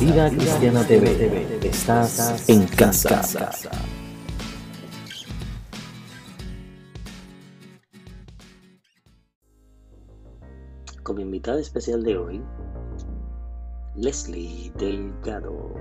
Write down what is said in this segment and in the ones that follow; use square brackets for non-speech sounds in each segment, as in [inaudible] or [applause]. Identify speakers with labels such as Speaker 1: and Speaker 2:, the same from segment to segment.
Speaker 1: Vida Cristiana TV. Estás en casa. Como invitada especial de hoy, Leslie Delgado.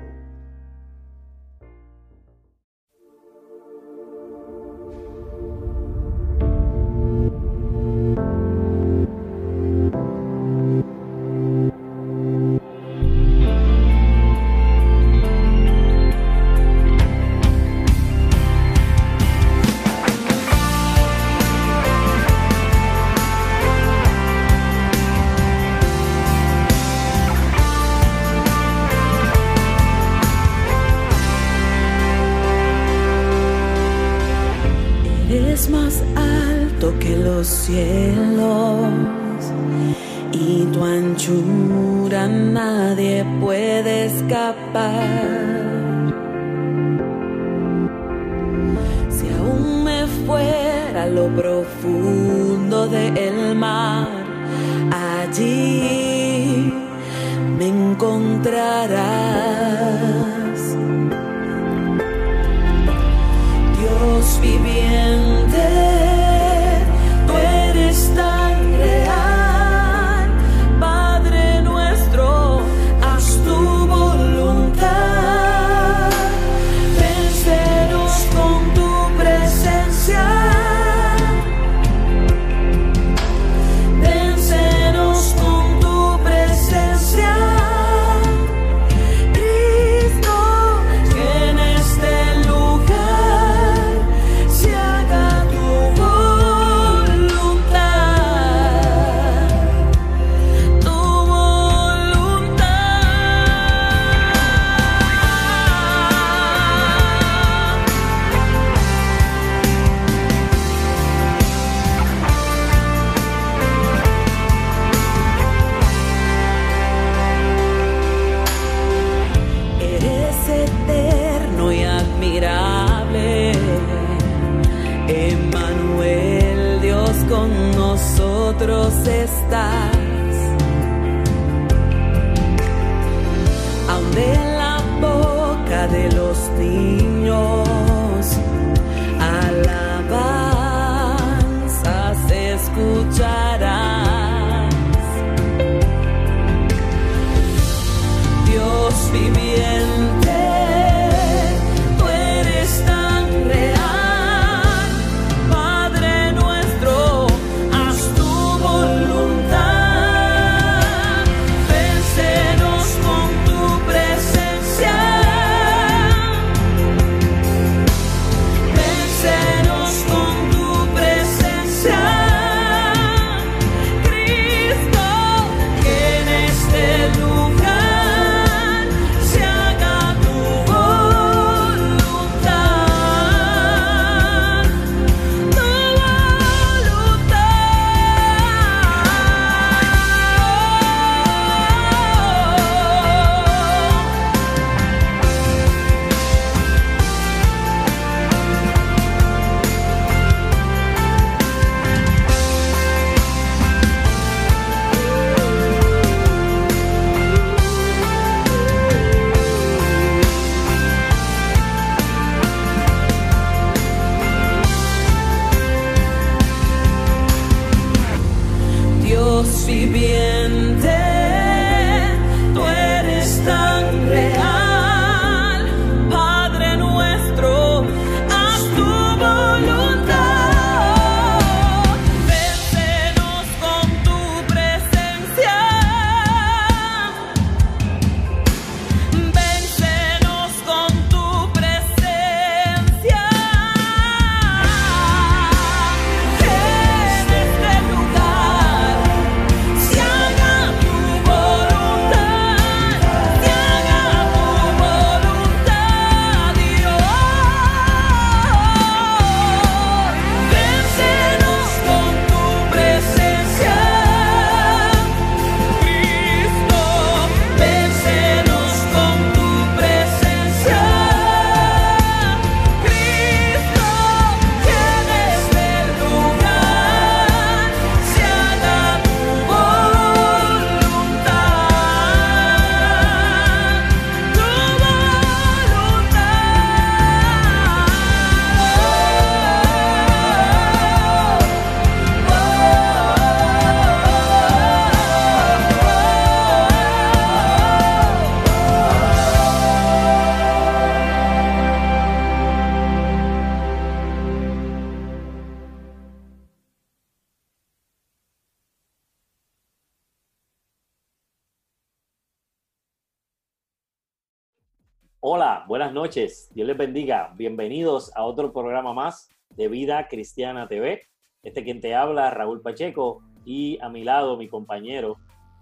Speaker 2: Les bendiga. Bienvenidos a otro programa más de Vida Cristiana TV. Este quien te habla, Raúl Pacheco, y a mi lado mi compañero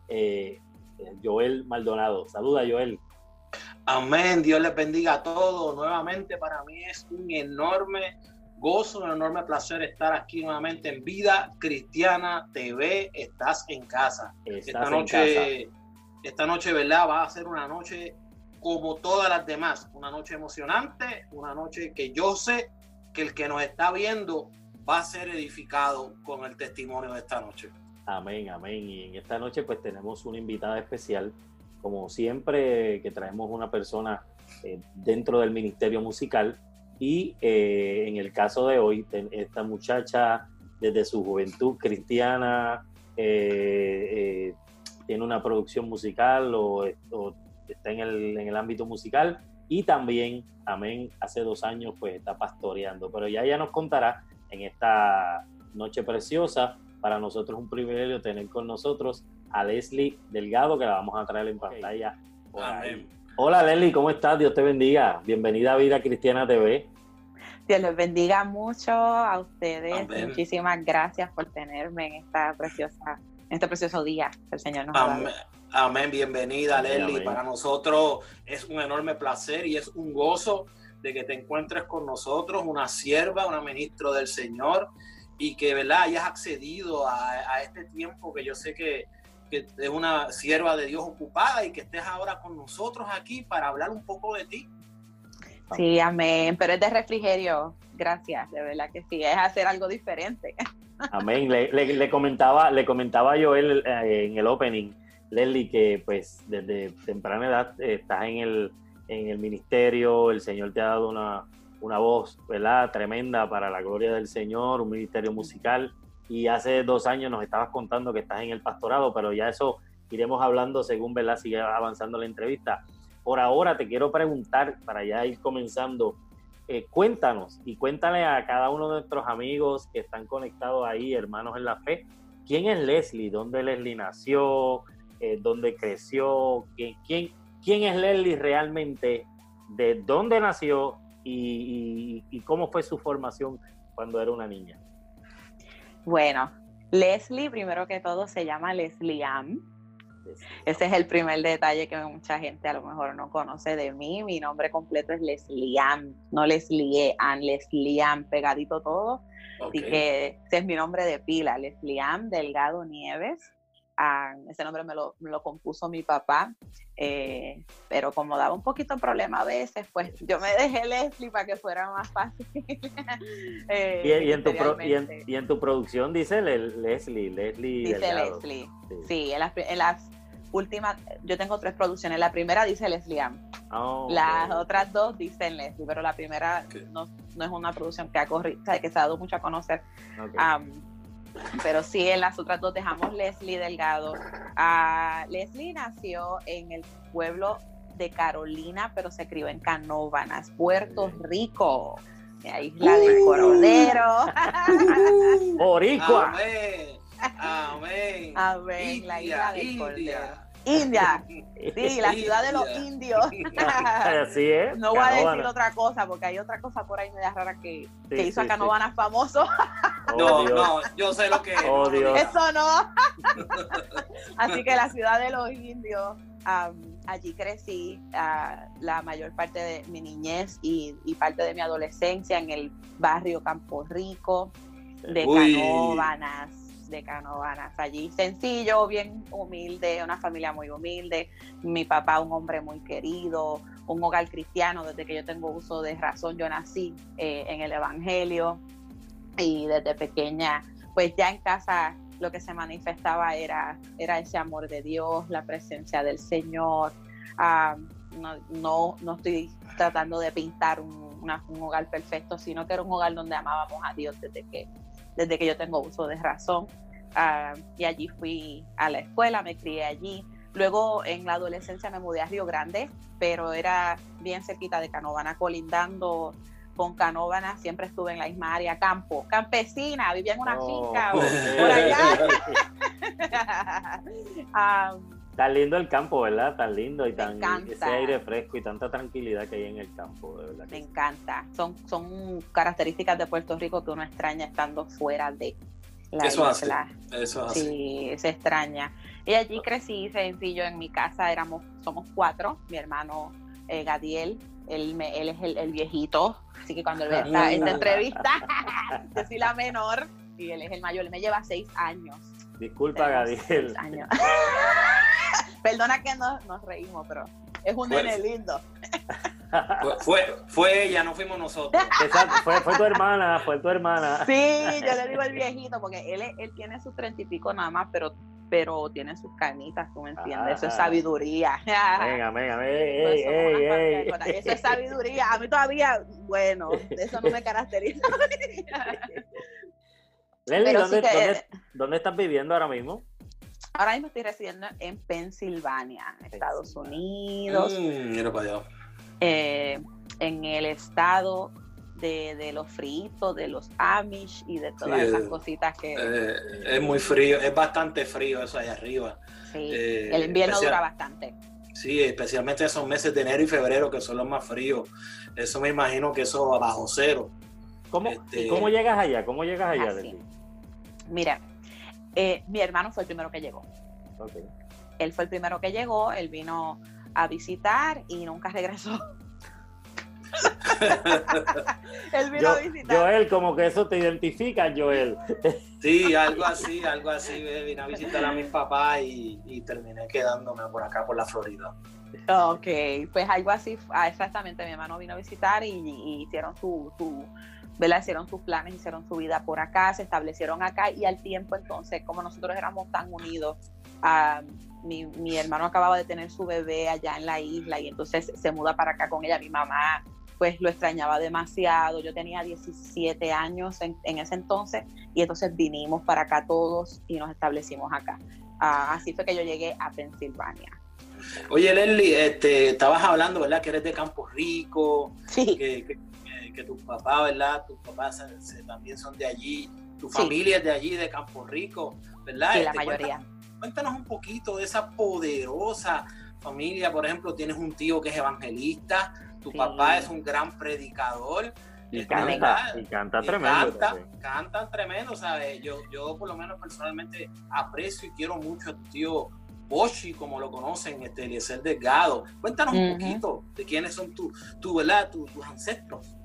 Speaker 2: eh, Joel Maldonado. Saluda, Joel.
Speaker 3: Amén. Dios les bendiga a todos. Nuevamente para mí es un enorme gozo, un enorme placer estar aquí nuevamente en Vida Cristiana TV. Estás en casa. esta noche, esta noche, ¿verdad? Va a ser una noche como todas las demás. Una noche emocionante, una noche que yo sé que el que nos está viendo va a ser edificado con el testimonio de esta noche.
Speaker 2: Amén, amén. Y en esta noche pues tenemos una invitada especial, como siempre que traemos una persona eh, dentro del ministerio musical y eh, en el caso de hoy, esta muchacha desde su juventud cristiana eh, tiene una producción musical o, o está en el, en el ámbito musical y también, amén, hace dos años pues está pastoreando, pero ya ella nos contará en esta noche preciosa. Para nosotros es un privilegio tener con nosotros a Leslie Delgado, que la vamos a traer en pantalla. Hola Leslie, ¿cómo estás? Dios te bendiga. Bienvenida a Vida Cristiana TV.
Speaker 4: Dios les bendiga mucho a ustedes. Muchísimas gracias por tenerme en esta preciosa, en este precioso día que el Señor nos ha dado.
Speaker 3: Amén, bienvenida Leslie. Para nosotros es un enorme placer y es un gozo de que te encuentres con nosotros, una sierva, una ministro del Señor, y que ¿verdad? hayas accedido a, este tiempo que yo sé que, que, es una sierva de Dios ocupada y que estés ahora con nosotros aquí para hablar un poco de ti.
Speaker 4: Sí, amén, pero es de refrigerio, gracias, de verdad que sí, es hacer algo diferente. [laughs]
Speaker 2: Amén, le, le, comentaba, le comentaba yo él, eh, en el opening Leslie, que pues desde temprana edad eh, estás en el, en el ministerio, el Señor te ha dado una, una voz, ¿verdad? Tremenda para la gloria del Señor, un ministerio musical. Y hace dos años nos estabas contando que estás en el pastorado, pero ya eso iremos hablando según, ¿verdad? Sigue avanzando la entrevista. Por ahora te quiero preguntar, para ya ir comenzando, eh, cuéntanos y cuéntale a cada uno de nuestros amigos que están conectados ahí, hermanos en la fe, ¿quién es Leslie? ¿Dónde Leslie nació? Eh, dónde creció, quién, quién, quién es Leslie realmente, de dónde nació y, y, cómo fue su formación cuando era una niña.
Speaker 4: Bueno, Leslie, primero que todo, se llama Leslie Ann. Ese es el primer detalle que mucha gente a lo mejor no conoce de mí. Mi nombre completo es Leslie Ann, no Leslie Ann, Leslie Ann, pegadito todo. Así que ese es mi nombre de pila, Leslie Ann Delgado Nieves ese nombre me lo, compuso mi papá, eh, pero como daba un poquito de problema a veces, pues yo me dejé Leslie para que fuera más fácil. [laughs]
Speaker 2: Eh, y, en tu y, en, tu producción dice Leslie, Leslie.
Speaker 4: Dice Leslie, sí, en, las, últimas, yo tengo tres producciones, la primera dice Leslie oh, las otras dos dicen Leslie, pero la primera no, es una producción que ha corrido, que se ha dado mucho a conocer. Pero sí, en las otras dos dejamos Leslie Delgado. Ah, Leslie nació en el pueblo de Carolina, pero se crió en Canóvanas, Puerto Rico, la isla del Coronero.
Speaker 2: Boricua.
Speaker 3: Amén. Amén.
Speaker 4: Amén. la isla del Cordero. India, [laughs] sí, la ciudad de los indios. [laughs]
Speaker 2: Así es.
Speaker 4: No voy a decir otra cosa porque hay otra cosa por ahí media rara que, que hizo a Canovanas famoso.
Speaker 3: Oh, [laughs] no, no, yo sé lo que es.
Speaker 2: Oh,
Speaker 4: Eso no. Así que la ciudad de los indios, allí crecí la mayor parte de mi niñez y, y, parte de mi adolescencia en el barrio Campo Rico de Canóvanas de Canovanas allí. Sencillo, bien humilde, una familia muy humilde. Mi papá, un hombre muy querido, un hogar cristiano. Desde que yo tengo uso de razón, yo nací eh, en el Evangelio y desde pequeña, pues ya en casa lo que se manifestaba era, era ese amor de Dios, la presencia del Señor. Ah, no, no, estoy tratando de pintar un, un, hogar perfecto, sino que era un hogar donde amábamos a Dios desde que desde que yo tengo uso de razón. Ah, y allí fui a la escuela, me crié allí. Luego en la adolescencia me mudé a Río Grande, pero era bien cerquita de Canovana, colindando con Canovana, siempre estuve en la misma área, campo, campesina, vivía en una finca por allá. [laughs] [laughs]
Speaker 2: Ah, Tan lindo el campo, ¿verdad? Tan lindo y tan ese aire fresco y tanta tranquilidad que hay en el campo, de verdad.
Speaker 4: Me encanta. Son, son características de Puerto Rico que uno extraña estando fuera de la
Speaker 3: Eso hace.
Speaker 4: isla.
Speaker 3: Eso es así.
Speaker 4: Sí, se extraña. Y allí crecí sencillo. En mi casa éramos, somos cuatro. Mi hermano eh, Gadiel, él, me- él es el, el viejito. Así que cuando él vea esta, esta entrevista, [laughs] yo soy la menor y él es el mayor. Él me lleva seis años.
Speaker 2: Disculpa,
Speaker 4: años. [laughs] Perdona que nos, nos reímos, pero es un
Speaker 3: Pues-
Speaker 4: nene lindo.
Speaker 3: Fue, fue, fue ella, no fuimos nosotros.
Speaker 2: Exacto, fue, fue tu hermana, fue tu hermana.
Speaker 4: Sí, yo le digo el viejito, porque él, él tiene sus treinta y pico nada más, pero, pero tiene sus canitas, tú me entiendes. Eso es
Speaker 2: Ajá.
Speaker 4: sabiduría. [laughs]
Speaker 2: Venga, venga, ey, ey,
Speaker 4: somos
Speaker 2: ey,
Speaker 4: una familia
Speaker 2: ey.
Speaker 4: de cosas. Eso es sabiduría. A mí todavía, bueno, eso no me caracteriza. [laughs]
Speaker 2: ¿dónde,
Speaker 4: sí que-
Speaker 2: dónde- dónde estás viviendo ahora mismo?
Speaker 4: Ahora mismo estoy residiendo en Pensilvania, Estados Unidos,
Speaker 3: Mm, mira para allá.
Speaker 4: eh, en el estado de, de los fritos, de los Amish y de todas
Speaker 3: Sí,
Speaker 4: esas
Speaker 3: eh,
Speaker 4: cositas que
Speaker 3: Eh, es muy frío, es bastante frío eso allá arriba.
Speaker 4: sí,
Speaker 3: eh,
Speaker 4: el invierno
Speaker 3: especial-
Speaker 4: dura bastante.
Speaker 3: Sí, especialmente esos meses de enero y febrero que son los más fríos. Eso me imagino que eso bajo cero.
Speaker 2: ¿Cómo,
Speaker 3: Este-
Speaker 2: ¿y ¿Cómo llegas allá? ¿Cómo llegas allá,
Speaker 4: Así. Mira, eh, mi hermano fue el primero que llegó.
Speaker 2: Ok.
Speaker 4: Él fue el primero que llegó, él vino a visitar y nunca regresó. [laughs] él vino
Speaker 2: Yo-
Speaker 4: a visitar.
Speaker 2: Joel, como que eso te identifica, Joel.
Speaker 3: Sí, algo así, algo así. Vine a visitar a mis papás y, y terminé quedándome por acá, por la Florida.
Speaker 4: Ok, pues algo así, ah, exactamente, mi hermano vino a visitar y, y hicieron su, su, ¿verdad? Hicieron sus planes, hicieron su vida por acá, se establecieron acá y al tiempo entonces, como nosotros éramos tan unidos, ah, mi, mi hermano acababa de tener su bebé allá en la isla y entonces se muda para acá con ella, mi mamá pues lo extrañaba demasiado, yo tenía 17 años en, en ese entonces y entonces vinimos para acá todos y nos establecimos acá. Ah, así fue que yo llegué a Pensilvania.
Speaker 3: Oye, Leslie, este, estabas hablando, ¿verdad? Que eres de Campo Rico,
Speaker 4: Sí.
Speaker 3: que, que, que- tus papás, ¿verdad? Tus papás se- se- también son de allí, tu
Speaker 4: Sí.
Speaker 3: familia es de allí, de Campo Rico, ¿verdad?
Speaker 4: Sí, la
Speaker 3: Este,
Speaker 4: mayoría.
Speaker 3: Cuéntanos, cuéntanos un poquito de esa poderosa familia. Por ejemplo, tienes un tío que es evangelista, tu
Speaker 4: Sí.
Speaker 3: papá es un gran predicador.
Speaker 2: Y canta,
Speaker 3: ¿verdad?
Speaker 2: y canta
Speaker 3: Y
Speaker 2: tremendo.
Speaker 3: canta- cantan tremendo, ¿sabes? Yo, yo por lo menos personalmente aprecio y quiero mucho a tu tío Boshi, como lo conocen, este Eliezer Delgado. Cuéntanos un
Speaker 4: Ujú.
Speaker 3: poquito de quiénes son tu, tu ¿verdad? Tu- tus ancestros.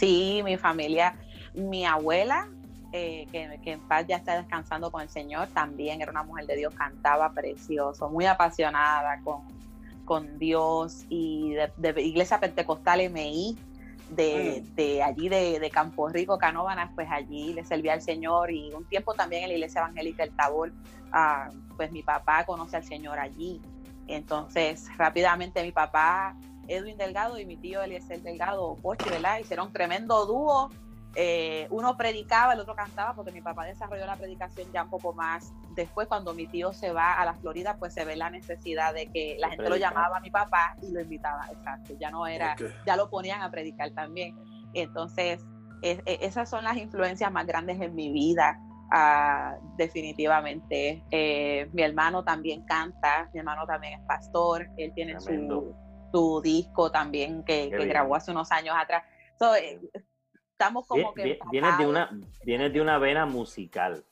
Speaker 4: Sí, mi familia, mi abuela, eh, que, que en paz ya está descansando con el Señor, también era una mujer de Dios, cantaba precioso, muy apasionada con, con Dios y de, de iglesia pentecostal MI, de,
Speaker 3: Mm.
Speaker 4: de allí de, de Campo Rico, Canóvanas, pues allí le servía al Señor y un tiempo también en la iglesia evangélica El Tabor, ah, pues mi papá conoce al Señor allí. Entonces, rápidamente mi papá Edwin Delgado y mi tío Eliezer Delgado, Pochi, ¿verdad? Hicieron tremendo dúo. Eh, uno predicaba, el otro cantaba, porque mi papá desarrolló la predicación ya un poco más. Después, cuando mi tío se va a la Florida, pues se ve la necesidad de que la gente lo
Speaker 2: predicar.
Speaker 4: llamaba a mi papá y lo invitaba, exacto. Ya no era,
Speaker 3: Ok.
Speaker 4: ya lo ponían a predicar también. Entonces, es- es- esas son las influencias más grandes en mi vida, ah, definitivamente. Eh, mi hermano también canta, mi hermano también es pastor, él tiene
Speaker 2: Tremendo.
Speaker 4: su, su disco también que, grabó hace unos años atrás. So, eh, estamos como que...
Speaker 2: vie- Vienes de una, vienes de una vena musical.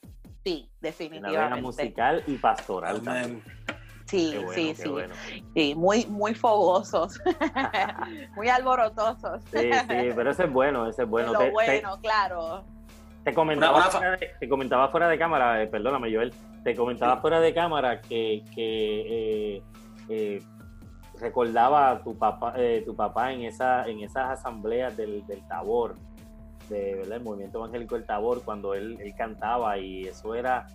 Speaker 4: Sí,
Speaker 2: Una vena
Speaker 4: definitivamente.
Speaker 2: musical y pastoral también.
Speaker 4: Sí,
Speaker 2: bueno,
Speaker 4: sí, sí.
Speaker 2: bueno.
Speaker 4: Sí, muy, muy fogosos, [laughs] muy alborotosos.
Speaker 2: Sí, sí, pero ese es bueno, ese es bueno.
Speaker 4: Lo
Speaker 2: Te- te-
Speaker 4: bueno, claro.
Speaker 2: Te comentaba, fuera de, te comentaba fuera de cámara, eh, perdóname Joel, te comentaba
Speaker 3: Sí.
Speaker 2: fuera de cámara que, que eh, eh, recordaba a tu papá, eh, tu papá en esa, en esas asambleas del, del Tabor, de ¿verdad? el movimiento evangélico del Tabor, cuando él, él cantaba y eso era,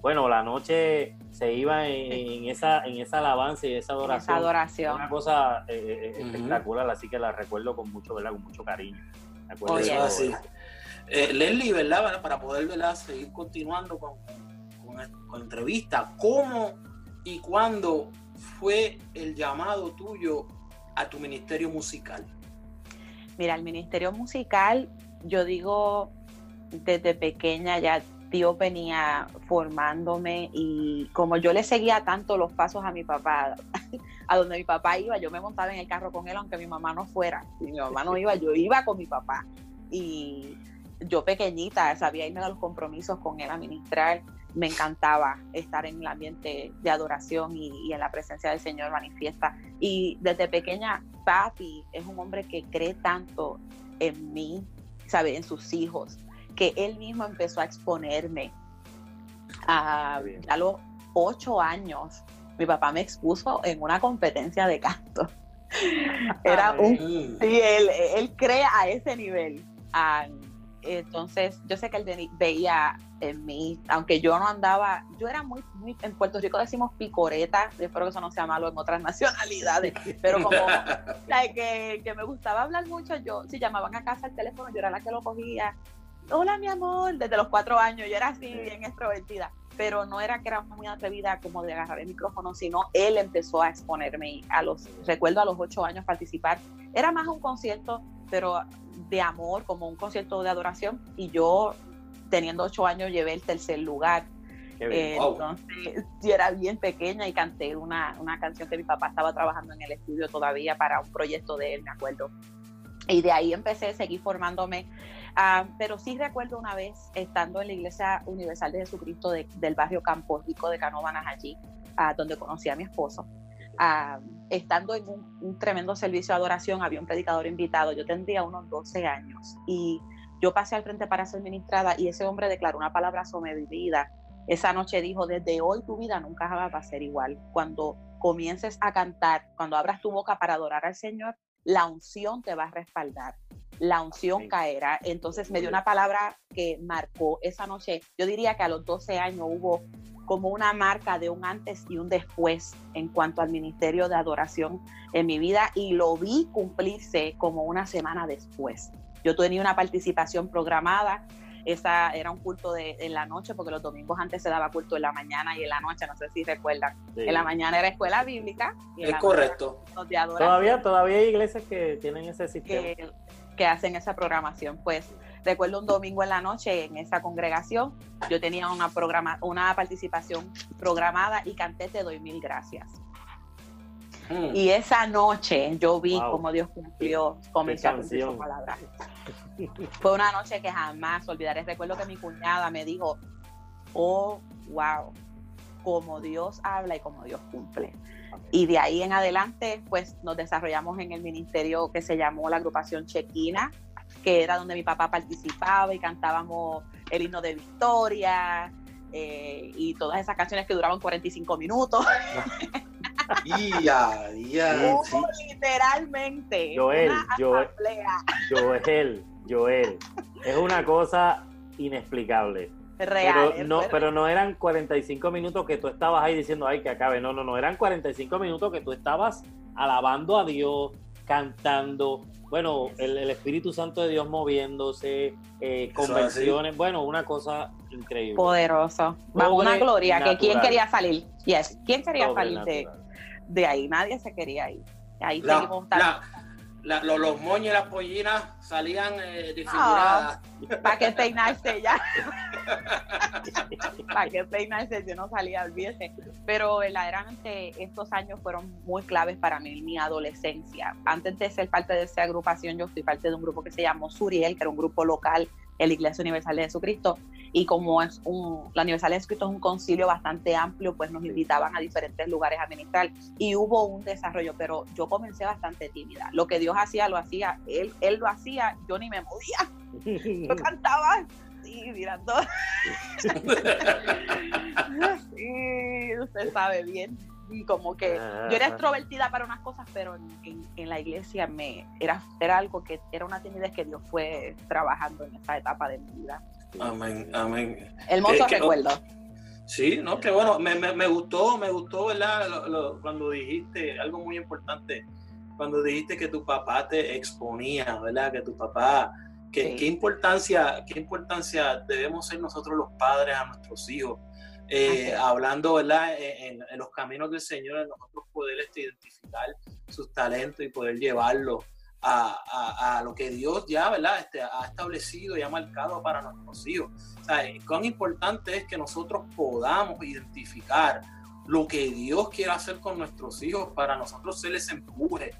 Speaker 2: bueno, la noche se iba en, en esa, en esa alabanza y esa
Speaker 4: Esa
Speaker 2: adoración.
Speaker 4: adoración.
Speaker 2: Una cosa eh, eh,
Speaker 3: Ujú.
Speaker 2: espectacular, así que la recuerdo con mucho, ¿verdad? Con mucho cariño. Me acuerdo de
Speaker 4: Oye.
Speaker 3: Es así. Eh, Leslie, ¿verdad? Para- Para poder ¿verdad? seguir continuando con, con, con entrevista, ¿cómo y cuándo fue el llamado tuyo a tu ministerio musical?
Speaker 4: Mira, el ministerio musical, yo digo, desde pequeña ya Dios venía formándome y como yo le seguía tanto los pasos a mi papá, [laughs] a donde mi papá iba, yo me montaba en el carro con él aunque mi mamá no fuera. Si mi mamá no iba, yo iba con mi papá. Y yo pequeñita sabía irme a los compromisos con él a ministrar. Me encantaba estar en el ambiente de adoración y, en la presencia del Señor manifiesta. Y desde pequeña, papi es un hombre que cree tanto en mí, sabe, en sus hijos que él mismo empezó a exponerme. A, a los ocho años, mi papá me expuso en una competencia de canto. [laughs] Era un, sí, él, él cree a ese nivel. Ah, entonces, yo sé que él veía en mí, aunque yo no andaba, yo era muy, muy en Puerto Rico decimos picoreta, espero que eso no sea malo en otras [laughs] nacionalidades, pero como [laughs] que, que, me gustaba hablar mucho, yo, si llamaban a casa al teléfono, yo era la que lo cogía, hola mi amor, desde los cuatro años yo era así bien extrovertida, pero no era que era muy atrevida como de agarrar el micrófono, sino él empezó a exponerme a los, recuerdo a los ocho años participar, era más un concierto, pero de amor, como un concierto de adoración, y yo teniendo ocho años llevé el tercer lugar. Eh, entonces, [laughs] yo era bien pequeña y canté una, una canción que mi papá estaba trabajando en el estudio todavía para un proyecto de él, me acuerdo. Y de ahí empecé, seguí formándome Ah, pero sí recuerdo una vez estando en la Iglesia Universal de Jesucristo del barrio Campo Rico de Canóvanas allí, ah, donde conocí a mi esposo. Ah, estando en un, tremendo servicio de adoración, había un predicador invitado, yo tendría unos 12 años y yo pasé al frente para ser ministrada y ese hombre declaró una palabra sobre mi vida. Esa noche dijo, desde hoy tu vida nunca va a ser igual. Cuando comiences a cantar, cuando abras tu boca para adorar al Señor, la unción te va a respaldar la unción caerá. Entonces me dio una palabra que marcó esa noche. Yo diría que a los 12 años hubo como una marca de un antes y un después en cuanto al ministerio de adoración en mi vida y lo vi cumplirse como una semana después. Yo tenía una participación programada, esa era un culto de, en la noche, porque los domingos antes se daba culto en la mañana y en la noche, no sé si recuerdan. En la mañana era escuela bíblica.
Speaker 3: es correcto.
Speaker 2: Todavía, todavía hay iglesias que tienen ese sistema
Speaker 4: que hacen esa programación. Pues recuerdo un domingo en la noche en esa congregación, yo tenía una, programa, una participación programada y canté Te doy mil gracias. Hmm. Y esa noche yo vi cómo Dios cumplió, comenzó a cumplir su palabra. Fue una noche que jamás olvidaré. Recuerdo que mi cuñada me dijo, oh, wow, como Dios habla y como Dios cumple. Y de ahí en adelante, pues nos desarrollamos en el ministerio que se llamó la agrupación Chequina, que era donde mi papá participaba y cantábamos el himno de Victoria eh, y todas esas canciones que duraban 45 minutos. [laughs]
Speaker 3: ya, ya. [laughs]
Speaker 4: Literalmente.
Speaker 2: Joel, Joel, Joel, Joel. Es una cosa inexplicable
Speaker 4: real.
Speaker 2: Pero no, pero no eran 45 minutos que tú estabas ahí diciendo, ay, que acabe. No, no, no, eran 45 minutos que tú estabas alabando a Dios, cantando, bueno, el, Espíritu Santo de Dios moviéndose, eh, convenciones, bueno, una cosa increíble.
Speaker 4: Poderoso. Bajo una gloria, que quién quería salir. Yes, ¿quién quería salir de, de, ahí? Nadie se quería ir. Ahí seguimos
Speaker 3: los, moños y las pollinas salían eh, disfiguradas.
Speaker 4: ¿Para qué peinarse ya? [laughs] ¿Para qué peinarse? Yo no salía, olvídese. Pero verdaderamente estos años fueron muy claves para mí, mi adolescencia. Antes de ser parte de esa agrupación, yo fui parte de un grupo que se llamó Suriel, que era un grupo local en la Iglesia Universal de Jesucristo. Y como es un, la Universal de Jesucristo es un concilio bastante amplio, pues nos invitaban a diferentes lugares a ministrar y hubo un desarrollo, pero yo comencé bastante tímida. Lo que Dios hacía, lo hacía, él, él lo hacía, yo ni me movía. Yo [laughs] cantaba así, mirando. [laughs] sí, usted sabe bien como que yo era extrovertida para unas cosas, pero en, la iglesia me era, era algo que era una timidez que Dios fue trabajando en esa etapa de mi vida.
Speaker 3: Amén, amén.
Speaker 4: Hermoso recuerdo.
Speaker 3: Sí, no, que bueno, me, me, gustó, me gustó, ¿verdad? cuando dijiste algo muy importante, cuando dijiste que tu papá te exponía, ¿verdad? Que tu papá, que, qué importancia, qué importancia debemos ser nosotros los padres a nuestros hijos eh, hablando ¿verdad? En, los caminos del Señor, nosotros poder este, identificar sus talentos y poder llevarlos a, lo que Dios ya, ¿verdad? Este, ha establecido y ha marcado para nuestros hijos. O sea, cuán importante es que nosotros podamos identificar lo que Dios quiere hacer con nuestros hijos para nosotros se les empuje.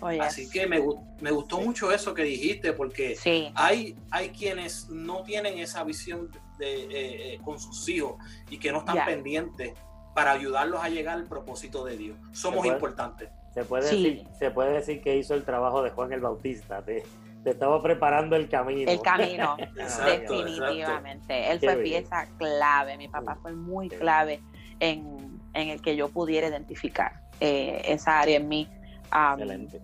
Speaker 3: Oh, Así que me, me, gustó mucho eso que dijiste, porque hay, hay quienes no tienen esa visión de, eh, eh, con sus hijos y que no están pendientes para ayudarlos a llegar al propósito de Dios. Somos importantes.
Speaker 2: Se puede, decir, se puede decir que hizo el trabajo de Juan el Bautista, te, te estaba preparando el camino.
Speaker 4: El camino, [laughs] definitivamente. Él fue pieza clave, mi papá fue muy clave en, el que yo pudiera identificar eh, esa área en mí. Excelente.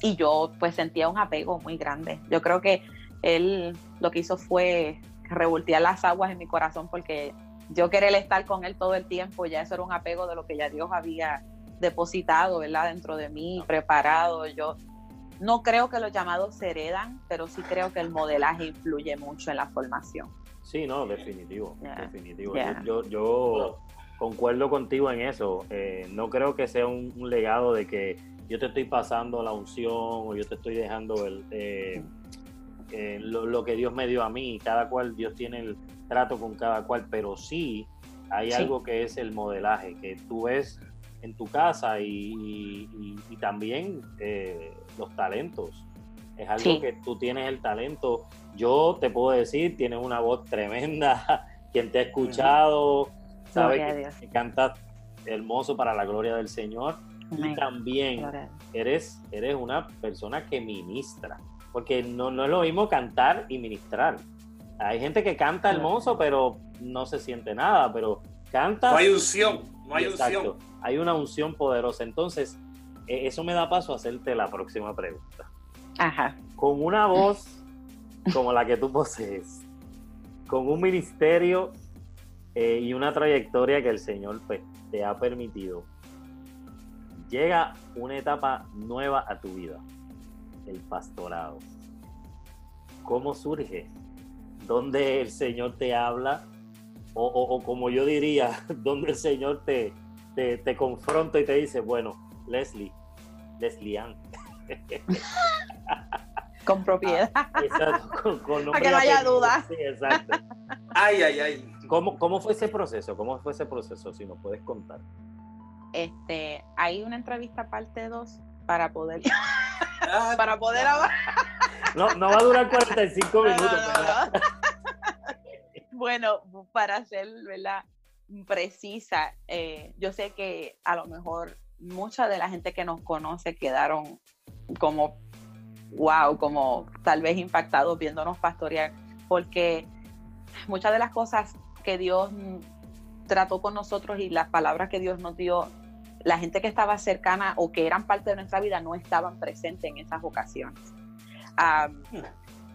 Speaker 4: Y yo pues sentía un apego muy grande. Yo creo que él lo que hizo fue revoltear las aguas en mi corazón porque yo quería estar con él todo el tiempo, ya eso era un apego de lo que ya Dios había depositado, ¿verdad? Dentro de mí, preparado. Yo no creo que los llamados se heredan, pero sí creo que el modelaje influye mucho en la formación.
Speaker 2: Sí, no, definitivo, definitivo. Yo, yo, concuerdo contigo en eso. Eh, no creo que sea un, legado de que yo te estoy pasando la unción o yo te estoy dejando el, eh, eh, lo, que Dios me dio a mí. Cada cual, Dios tiene el trato con cada cual, pero sí hay algo que es el modelaje, que tú ves en tu casa y, también eh, los talentos. Es algo que tú tienes el talento. Yo te puedo decir, tienes una voz tremenda. [laughs] Quien te ha escuchado sabe que, cantas hermoso para la gloria del Señor. Y también eres, eres una persona que ministra. Porque no, no es lo mismo cantar y ministrar. Hay gente que canta hermoso, pero no se siente nada. Pero canta.
Speaker 3: No hay unción, no hay unción
Speaker 2: hay una unción poderosa. Entonces, e, eso me da paso a hacerte la próxima pregunta.
Speaker 4: Ajá.
Speaker 2: Con una voz como la que tú posees, con un ministerio eh, y una trayectoria que el Señor pues, te ha permitido, llega una etapa nueva a tu vida, el pastorado. ¿Cómo surge? ¿Dónde el Señor te habla? O, o como yo diría, [laughs] ¿dónde el Señor te, te, te confronta y te dice, bueno, Leslie, Leslie Ann. [laughs]
Speaker 4: con propiedad.
Speaker 2: Ah, exacto, con,
Speaker 4: Para que no haya duda.
Speaker 2: Sí, exacto.
Speaker 3: ay, ay, ay.
Speaker 2: ¿Cómo, ¿Cómo fue ese proceso? ¿Cómo fue ese proceso? Si nos puedes contar.
Speaker 4: Este, hay una entrevista parte 2 para poder para poder hablar.
Speaker 2: No, no va a durar 45 minutos. [laughs]
Speaker 4: bueno, para hacer, ¿verdad? precisa. Eh, yo sé que a lo mejor mucha de la gente que nos conoce quedaron como, wow, como tal vez impactados viéndonos pastorear, porque muchas de las cosas que Dios trató con nosotros y las palabras que Dios nos dio, la gente que estaba cercana o que eran parte de nuestra vida no estaban presentes en esas ocasiones.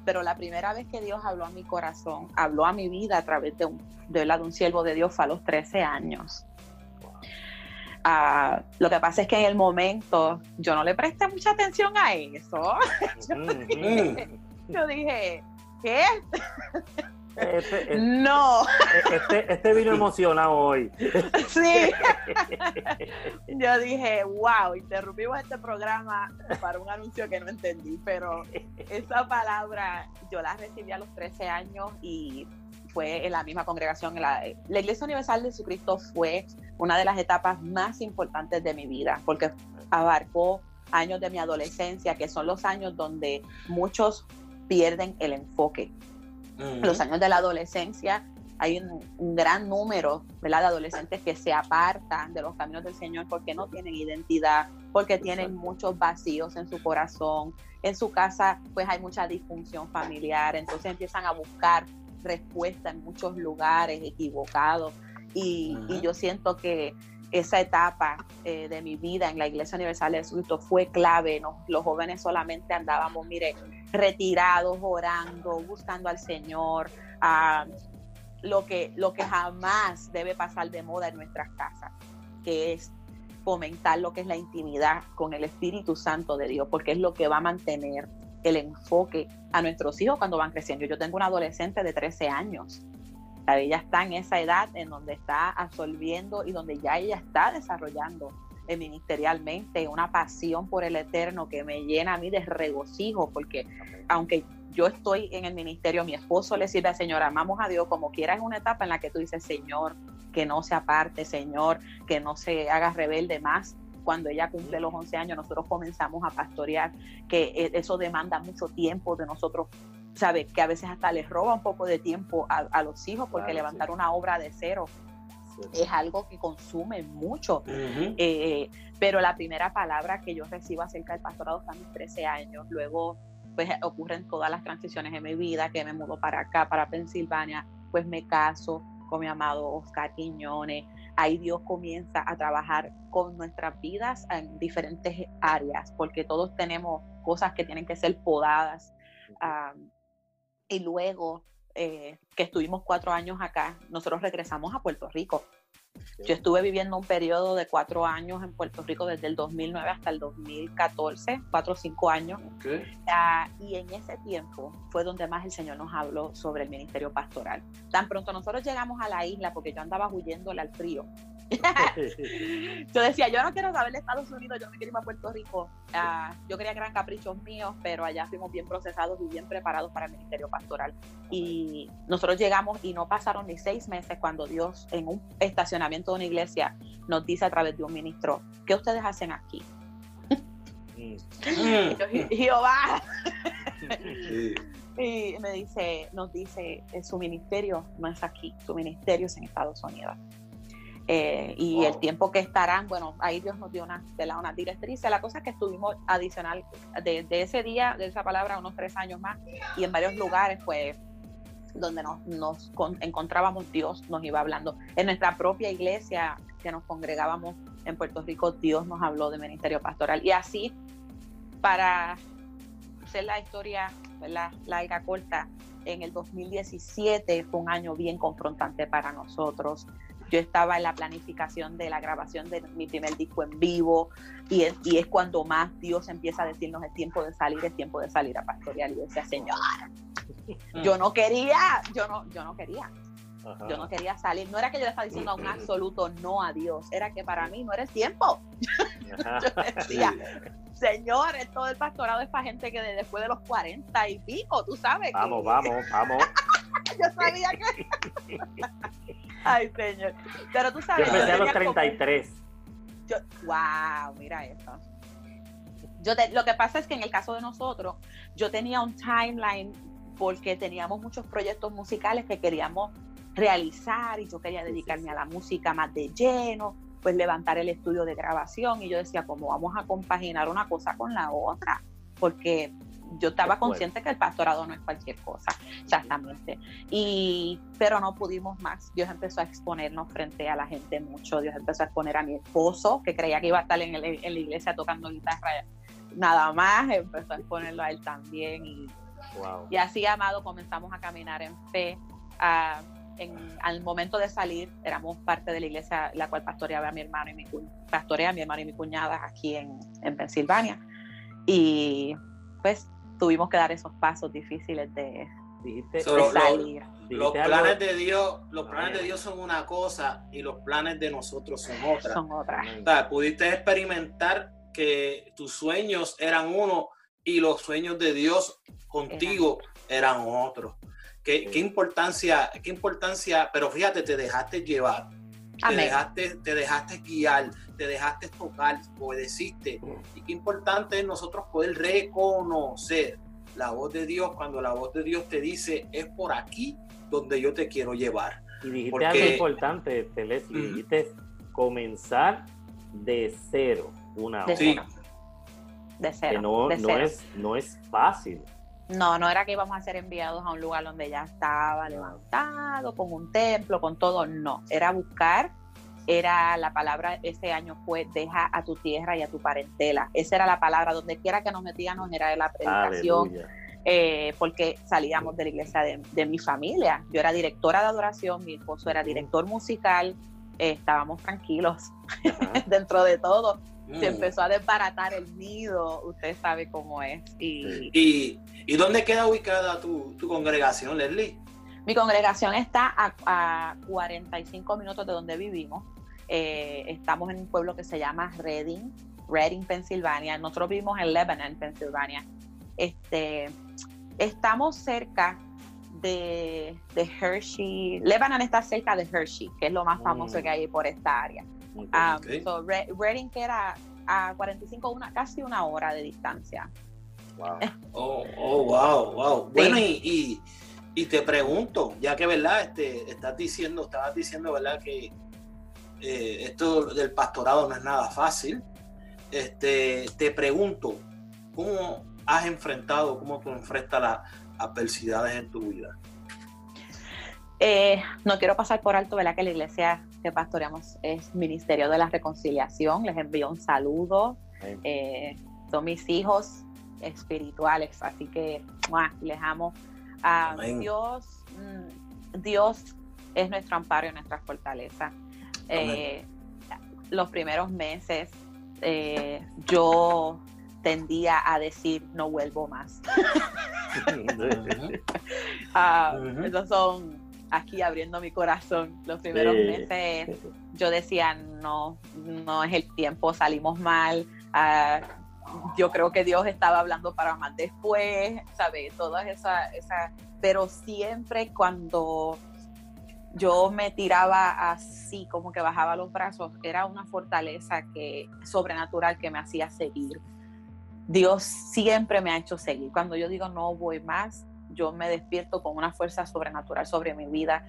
Speaker 4: pero la primera vez que Dios habló a mi corazón, habló a mi vida a través de un, de, de un siervo de Dios fue a los 13 años. Ah, lo que pasa es que en el momento yo no le presté mucha atención a eso. [laughs] yo, dije, ¿qué?
Speaker 2: Este,
Speaker 4: no.
Speaker 2: Este, este, vino emocionado hoy. [laughs]
Speaker 4: Sí. [laughs] Yo dije, wow, interrumpimos este programa para un anuncio que no entendí, pero esa palabra yo la recibí a los 13 años y fue en la misma congregación. La, la Iglesia Universal de Jesucristo fue una de las etapas más importantes de mi vida, porque abarcó años de mi adolescencia, que son los años donde muchos pierden el enfoque los años de la adolescencia hay un, gran número de adolescentes que se apartan de los caminos del Señor porque no tienen identidad, porque tienen muchos vacíos en su corazón. En su casa pues hay mucha disfunción familiar, entonces empiezan a buscar respuesta en muchos lugares equivocados. Y, yo siento que esa etapa eh, de mi vida en la Iglesia Universal de Jesucristo fue clave. Los jóvenes solamente andábamos, mire, retirados, orando, buscando al Señor, lo, que, lo que jamás debe pasar de moda en nuestras casas, que es fomentar lo que es la intimidad con el Espíritu Santo de Dios, porque es lo que va a mantener el enfoque a nuestros hijos cuando van creciendo. Yo tengo una adolescente de 13 años. Ella está en esa edad en donde está absorbiendo y donde ya ella está desarrollando eh, ministerialmente, una pasión por el eterno que me llena a mí de regocijo, porque aunque yo estoy en el ministerio, mi esposo le sirve al Señor, amamos a Dios como quiera, es una etapa en la que tú dices, Señor, que no se aparte, Señor, que no se haga rebelde más. Cuando ella cumple los 11 años, nosotros comenzamos a pastorear, que eh, eso demanda mucho tiempo de nosotros sabe que a veces hasta les roba un poco de tiempo a, los hijos porque levantar una obra de cero es algo que consume mucho. Eh, pero la primera palabra que yo recibo acerca del pastorado está a mis 13 años. Luego, pues ocurren todas las transiciones en mi vida, que me mudo para acá, para Pensilvania, pues me caso con mi amado Oscar Quiñones. Ahí Dios comienza a trabajar con nuestras vidas en diferentes áreas, porque todos tenemos cosas que tienen que ser podadas. y luego eh, que estuvimos cuatro años acá, nosotros regresamos a Puerto Rico. Yo estuve viviendo un periodo de cuatro años en Puerto Rico desde el 2009 hasta el 2014, cuatro o cinco años. Ah, y en ese tiempo fue donde más el Señor nos habló sobre el ministerio pastoral. Tan pronto nosotros llegamos a la isla, porque yo andaba huyéndole al frío, [laughs] yo decía, yo no quiero saber de Estados Unidos, yo me quiero ir a Puerto Rico. Ah, yo quería gran caprichos míos, pero allá fuimos bien procesados y bien preparados para el ministerio pastoral. Y nosotros llegamos y no pasaron ni seis meses cuando Dios en un estacionamiento de una iglesia nos dice a través de un ministro, ¿qué ustedes hacen aquí? Mm. [laughs] Jehová. [laughs] y me dice, nos dice, su ministerio no es aquí, su ministerio es en Estados Unidos. Eh, y el tiempo que estarán, bueno, ahí Dios nos dio una, de la, una directriz. La cosa es que estuvimos adicional de, ese día, de esa palabra, unos tres años más, y en varios lugares, pues, donde nos, nos encontrábamos, Dios nos iba hablando. En nuestra propia iglesia que nos congregábamos en Puerto Rico, Dios nos habló de ministerio pastoral. Y así, para hacer la historia la larga, corta, en el 2017 fue un año bien confrontante para nosotros yo estaba en la planificación de la grabación de mi primer disco en vivo y es, y es cuando más Dios empieza a decirnos es tiempo de salir, es tiempo de salir a pastorear y yo decía, Señor, [laughs] yo no quería, yo no, yo no quería. Yo no quería salir. No era que yo le estaba diciendo un absoluto no a Dios, era que para mí no era el tiempo. [laughs] yo decía, Señor, todo el pastorado es para gente que después de los 40 y pico, tú sabes.
Speaker 2: Vamos, vamos, vamos. [laughs]
Speaker 4: yo sabía que. [laughs] Ay, señor. Pero tú sabes.
Speaker 2: Yo empecé a los 33.
Speaker 4: Yo, wow, mira eso. Yo lo que pasa es que en el caso de nosotros, yo tenía un timeline porque teníamos muchos proyectos musicales que queríamos realizar y yo quería dedicarme a la música más de lleno, pues levantar el estudio de grabación y yo decía, ¿cómo vamos a compaginar una cosa con la otra? Porque yo estaba consciente que el pastorado no es cualquier cosa, exactamente. Y, pero no pudimos más. Dios empezó a exponernos frente a la gente mucho. Dios empezó a exponer a mi esposo, que creía que iba a estar en, la iglesia tocando guitarra nada más, empezó a exponerlo a él también. Y, y así, amado, comenzamos a caminar en fe. En, al momento de salir, éramos parte de la iglesia la cual pastoreaba a mi hermano y mi, pastorea a mi hermano y mi cuñada aquí en, en Pensilvania. Y pues tuvimos que dar esos pasos difíciles de, salir.
Speaker 3: los planes de Dios, los planes de Dios son una cosa y los planes de nosotros son otra.
Speaker 4: Son otras.
Speaker 3: pudiste experimentar que tus sueños eran uno y los sueños de Dios contigo eran, otros. ¿Qué, qué, importancia, qué importancia, pero fíjate, te dejaste llevar. Te dejaste, te dejaste guiar, te dejaste tocar, obedeciste. Y qué importante es nosotros poder reconocer la voz de Dios cuando la voz de Dios te dice, es por aquí donde yo te quiero llevar.
Speaker 2: Y dijiste algo importante, Telesi, dijiste comenzar de cero una
Speaker 4: de cero. De cero.
Speaker 2: no, no, Es, no es fácil.
Speaker 4: No, no era que íbamos a ser enviados a un lugar donde ya estaba levantado, con un templo, con todo, no, era buscar, era la palabra ese año fue deja a tu tierra y a tu parentela, esa era la palabra, donde quiera que nos metíamos era de la predicación, eh, porque salíamos de la iglesia de, mi familia, yo era directora de adoración, mi esposo era director musical, eh, estábamos tranquilos [laughs] dentro de todo, se mm. empezó a desbaratar el nido, usted sabe cómo es.
Speaker 3: ¿Y, y, dónde queda ubicada tu, tu, congregación, Leslie?
Speaker 4: Mi congregación está a, a, 45 minutos de donde vivimos. Eh, estamos en un pueblo que se llama Reading, Reading, Pensilvania. Nosotros vivimos en Lebanon, Pensilvania. Este, estamos cerca de, de, Hershey. Lebanon está cerca de Hershey, que es lo más famoso mm. que hay por esta área. Okay, um, Reading queda a 45, una, casi una hora de distancia.
Speaker 3: Wow. [laughs] oh, oh, wow, wow. Bueno, y, y, te pregunto, ya que, ¿verdad? Este, estás diciendo, estabas diciendo, ¿verdad? Que eh, esto del pastorado no es nada fácil. Este, te pregunto, ¿cómo has enfrentado, cómo tú enfrentas las adversidades en tu vida?
Speaker 4: Eh, no quiero pasar por alto, ¿verdad? Que la iglesia que pastoreamos es Ministerio de la Reconciliación. Les envío un saludo. Eh, son mis hijos espirituales, así que les amo. a Dios, mm, Dios es nuestro amparo y nuestra fortaleza. Eh, los primeros meses yo tendía a decir no vuelvo más. [laughs] [laughs] Ah, esos son aquí abriendo mi corazón. Los primeros meses yo decía, no, no es el tiempo, salimos mal. Ah, yo creo que Dios estaba hablando para más después, ¿sabes? Todas esas, esa, pero siempre cuando yo me tiraba así, como que bajaba los brazos, era una fortaleza que sobrenatural que me hacía seguir. Dios siempre me ha hecho seguir. Cuando yo digo no voy más, yo me despierto con una fuerza sobrenatural sobre mi vida.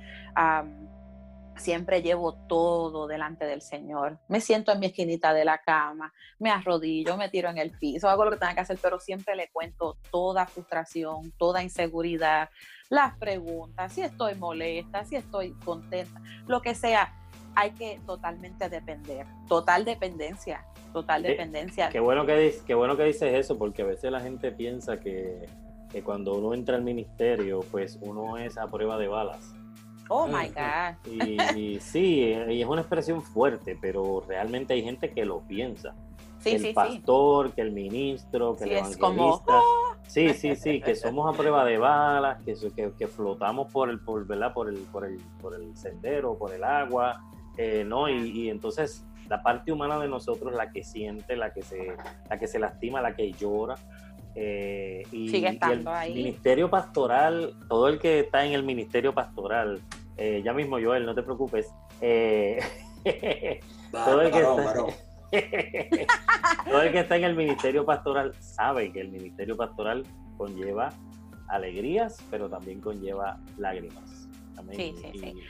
Speaker 4: siempre llevo todo delante del Señor. Me siento en mi esquinita de la cama, me arrodillo, me tiro en el piso, hago lo que tenga que hacer, pero siempre le cuento toda frustración, toda inseguridad, las preguntas, si estoy molesta, si estoy contenta, lo que sea. Hay que totalmente depender, total dependencia, total dependencia.
Speaker 2: Qué, bueno que, qué bueno que dices eso, porque a veces la gente piensa que que cuando uno entra al ministerio, pues uno es a prueba de balas.
Speaker 4: Oh my God.
Speaker 2: Y, sí, y es una expresión fuerte, pero realmente hay gente que lo piensa. Sí, el pastor, que el ministro, que el evangelista. Como... Sí, sí, sí, que somos a prueba de balas, que, que, que flotamos por el, por, ¿verdad? Por el, por el, por el sendero, por el agua, eh, ¿no? Y, y, entonces la parte humana de nosotros, la que siente, la que se, la que se lastima, la que llora, eh, y,
Speaker 4: Sigue estando
Speaker 2: el Ministerio Pastoral, todo el que está en el Ministerio Pastoral, eh, ya mismo Joel, no te preocupes. Eh, [laughs] todo, el que está, [laughs] todo el que está en el Ministerio Pastoral sabe que el Ministerio Pastoral conlleva alegrías, pero también conlleva lágrimas.
Speaker 4: Sí,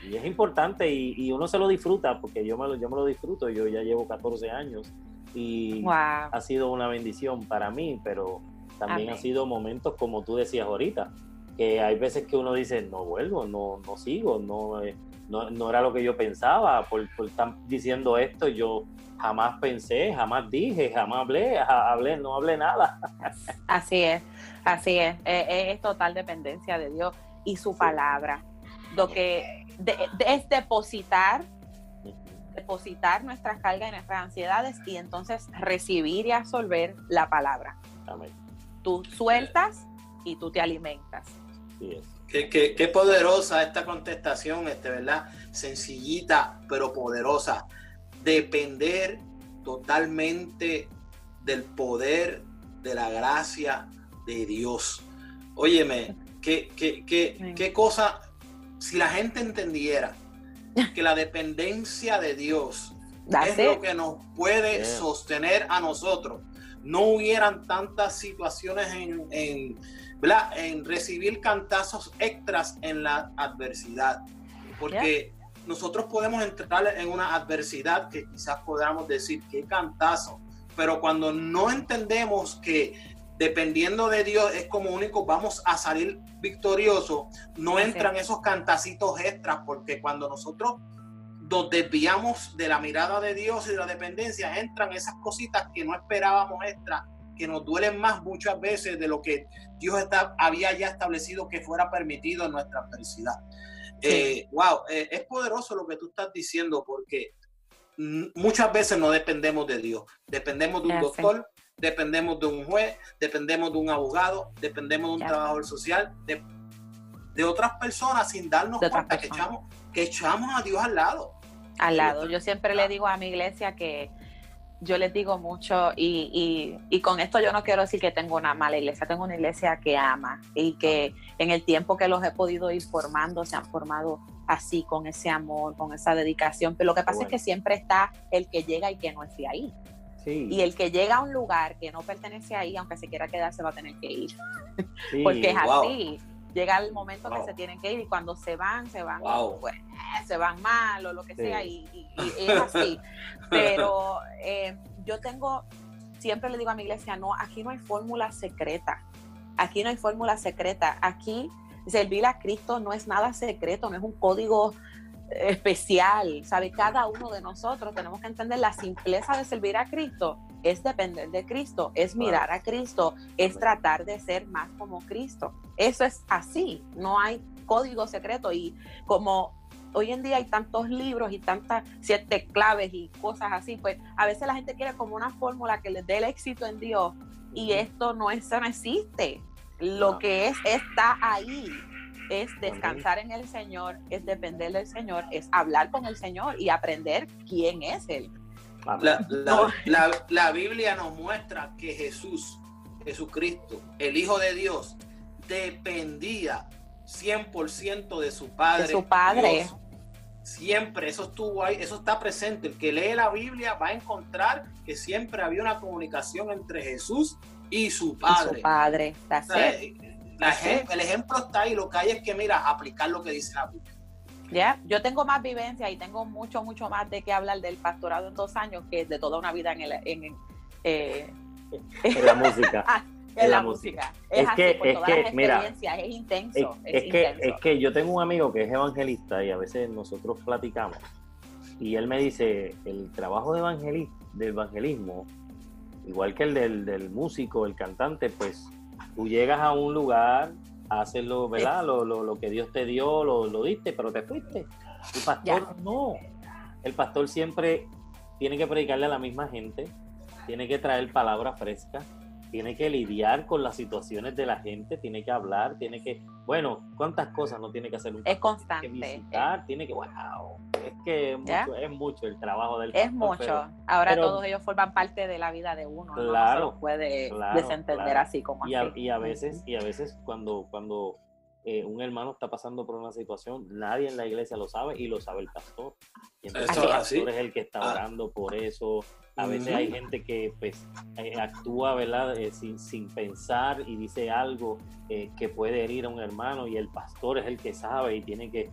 Speaker 2: y, es importante y, uno se lo disfruta, porque yo me lo, yo me lo disfruto, yo ya llevo 14 años y ha sido una bendición para mí, pero también ha sido momentos como tú decías ahorita, que hay veces que uno dice, no vuelvo, no, no sigo, no, eh, no, no era lo que yo pensaba, por, por, estar diciendo esto yo jamás pensé, jamás dije, jamás hablé, hablé no hablé nada. [laughs]
Speaker 4: Así es, así es, es, total dependencia de Dios y su palabra. Lo que es depositar depositar nuestras cargas y nuestras ansiedades y entonces recibir y absorber la palabra. Amén. Tú sueltas y tú te alimentas.
Speaker 3: Qué, poderosa esta contestación, este, ¿verdad? Sencillita, pero poderosa. Depender totalmente del poder, de la gracia de Dios. Óyeme, qué, qué, qué, qué cosa, si la gente entendiera que la dependencia de Dios es lo que nos puede sostener a nosotros no hubieran tantas situaciones en, en, recibir cantazos extras en la adversidad. Porque nosotros podemos entrar en una adversidad que quizás podamos decir, qué cantazo. Pero cuando no entendemos que dependiendo de Dios es como único vamos a salir victoriosos, no entran esos cantacitos extras, porque cuando nosotros nos desviamos de la mirada de Dios y de la dependencia, entran esas cositas que no esperábamos extra, que nos duelen más muchas veces de lo que Dios está, había ya establecido que fuera permitido en nuestra adversidad. Eh, wow, eh, es poderoso lo que tú estás diciendo porque muchas veces no dependemos de Dios, dependemos de un doctor, dependemos de un juez, dependemos de un abogado, dependemos de un trabajador social, de, de, otras personas sin darnos cuenta que echamos, que echamos a Dios al lado
Speaker 4: al lado. Yo siempre le digo a mi iglesia que yo les digo mucho y, y, con esto yo no quiero decir que tengo una mala iglesia, tengo una iglesia que ama y que en el tiempo que los he podido ir formando, se han formado así, con ese amor, con esa dedicación. Pero lo que pasa es que siempre está el que llega y que no es de ahí. Y el que llega a un lugar que no pertenece ahí, aunque se quiera quedar, se va a tener que ir. [laughs] Porque es así. Llega el momento que se tienen que ir y cuando se van, se van, pues, se van mal o lo que sea, y, es así. [laughs] Pero eh, yo tengo, siempre le digo a mi iglesia, no, aquí no hay fórmula secreta. Aquí no hay fórmula secreta. Aquí servir a Cristo no es nada secreto, no es un código especial, ¿sabe? Cada uno de nosotros tenemos que entender la simpleza de servir a Cristo, es depender de Cristo, es mirar a Cristo, es tratar de ser más como Cristo. Eso es así, no hay código secreto y como hoy en día hay tantos libros y tantas siete claves y cosas así, pues a veces la gente quiere como una fórmula que les dé el éxito en Dios y esto no, eso no existe. Lo que es está ahí es descansar en el Señor, es depender del Señor, es hablar con el Señor y aprender quién es Él.
Speaker 3: La, Biblia nos muestra que Jesús, Jesucristo, el Hijo de Dios, dependía 100% de su Padre.
Speaker 4: De su Padre.
Speaker 3: Siempre, eso estuvo ahí, eso está presente. El que lee la Biblia va a encontrar que siempre había una comunicación entre Jesús y su Padre.
Speaker 4: su padre,
Speaker 3: el ejemplo está ahí, lo que hay es que, mira, aplicar lo que dice la Biblia.
Speaker 4: Ya, yo tengo más vivencia y tengo mucho, mucho más de qué hablar del pastorado en dos años que de toda una vida en, el, en,
Speaker 2: eh, la música.
Speaker 4: Ah, en, la, música. Es, que, es que, mira, es intenso.
Speaker 2: Es, que, es que yo tengo un amigo que es evangelista y a veces nosotros platicamos y él me dice, el trabajo de, de evangelismo, igual que el del, del músico, el cantante, pues tú llegas a un lugar, haces lo, ¿verdad? Lo, lo, que Dios te dio, lo, lo diste, pero te fuiste. El pastor no. El pastor siempre tiene que predicarle a la misma gente, tiene que traer palabra fresca, tiene que lidiar con las situaciones de la gente, tiene que hablar, tiene que, bueno, cuántas cosas no tiene que hacer un
Speaker 4: Es constante.
Speaker 2: Tiene que visitar, tiene que, wow, es que es mucho, el trabajo del
Speaker 4: Es mucho. Ahora todos ellos forman parte de la vida de uno, claro, no se puede desentender así como
Speaker 2: y a, Y a veces, y a veces cuando, cuando eh, un hermano está pasando por una situación, nadie en la iglesia lo sabe y lo sabe el pastor. Y entonces el pastor es el que está ah. orando por eso, a veces hay gente que pues eh, actúa, ¿verdad? Eh, sin, pensar y dice algo eh, que puede herir a un hermano y el pastor es el que sabe y tiene que,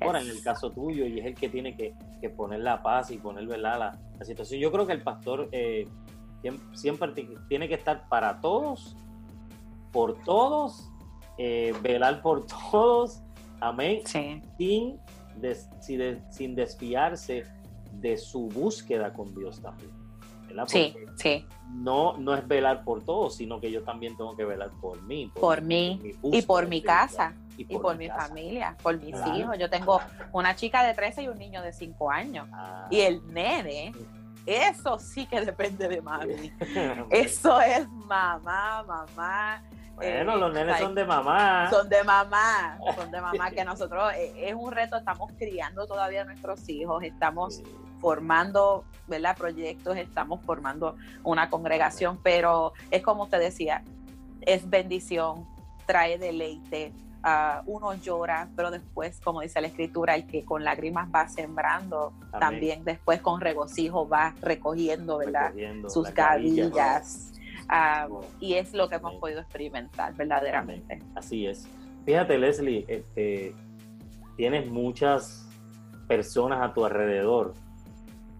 Speaker 2: ahora en el caso tuyo, y es el que tiene que, poner la paz y poner, ¿verdad? La, situación. Yo creo que el pastor siempre, tiene que estar para todos, por todos, velar por [laughs] todos, amén, sin, sin desfiarse de su búsqueda con Dios también.
Speaker 4: sí, sí.
Speaker 2: No, no es velar por todos, sino que yo también tengo que velar por mí.
Speaker 4: Por, mí y por mi casa. Y por, mi, familia, por mis hijos. Yo tengo una chica de 13 y un niño de 5 años. Ah. Y el nene, eso sí que depende de mami. [laughs] eso es mamá, mamá.
Speaker 2: Bueno, los nenes son de mamá.
Speaker 4: Son de mamá, son de mamá, que nosotros eh, es un reto, estamos criando todavía a nuestros hijos, estamos formando, ¿verdad? Proyectos, estamos formando una congregación, pero es como usted decía, es bendición, trae deleite, uh, uno llora, pero después, como dice la escritura, el que con lágrimas va sembrando, también después con regocijo va recogiendo, ¿verdad? Sus gavillas Y es lo que hemos podido experimentar verdaderamente.
Speaker 2: Así es. Fíjate, Leslie, este, tienes muchas personas a tu alrededor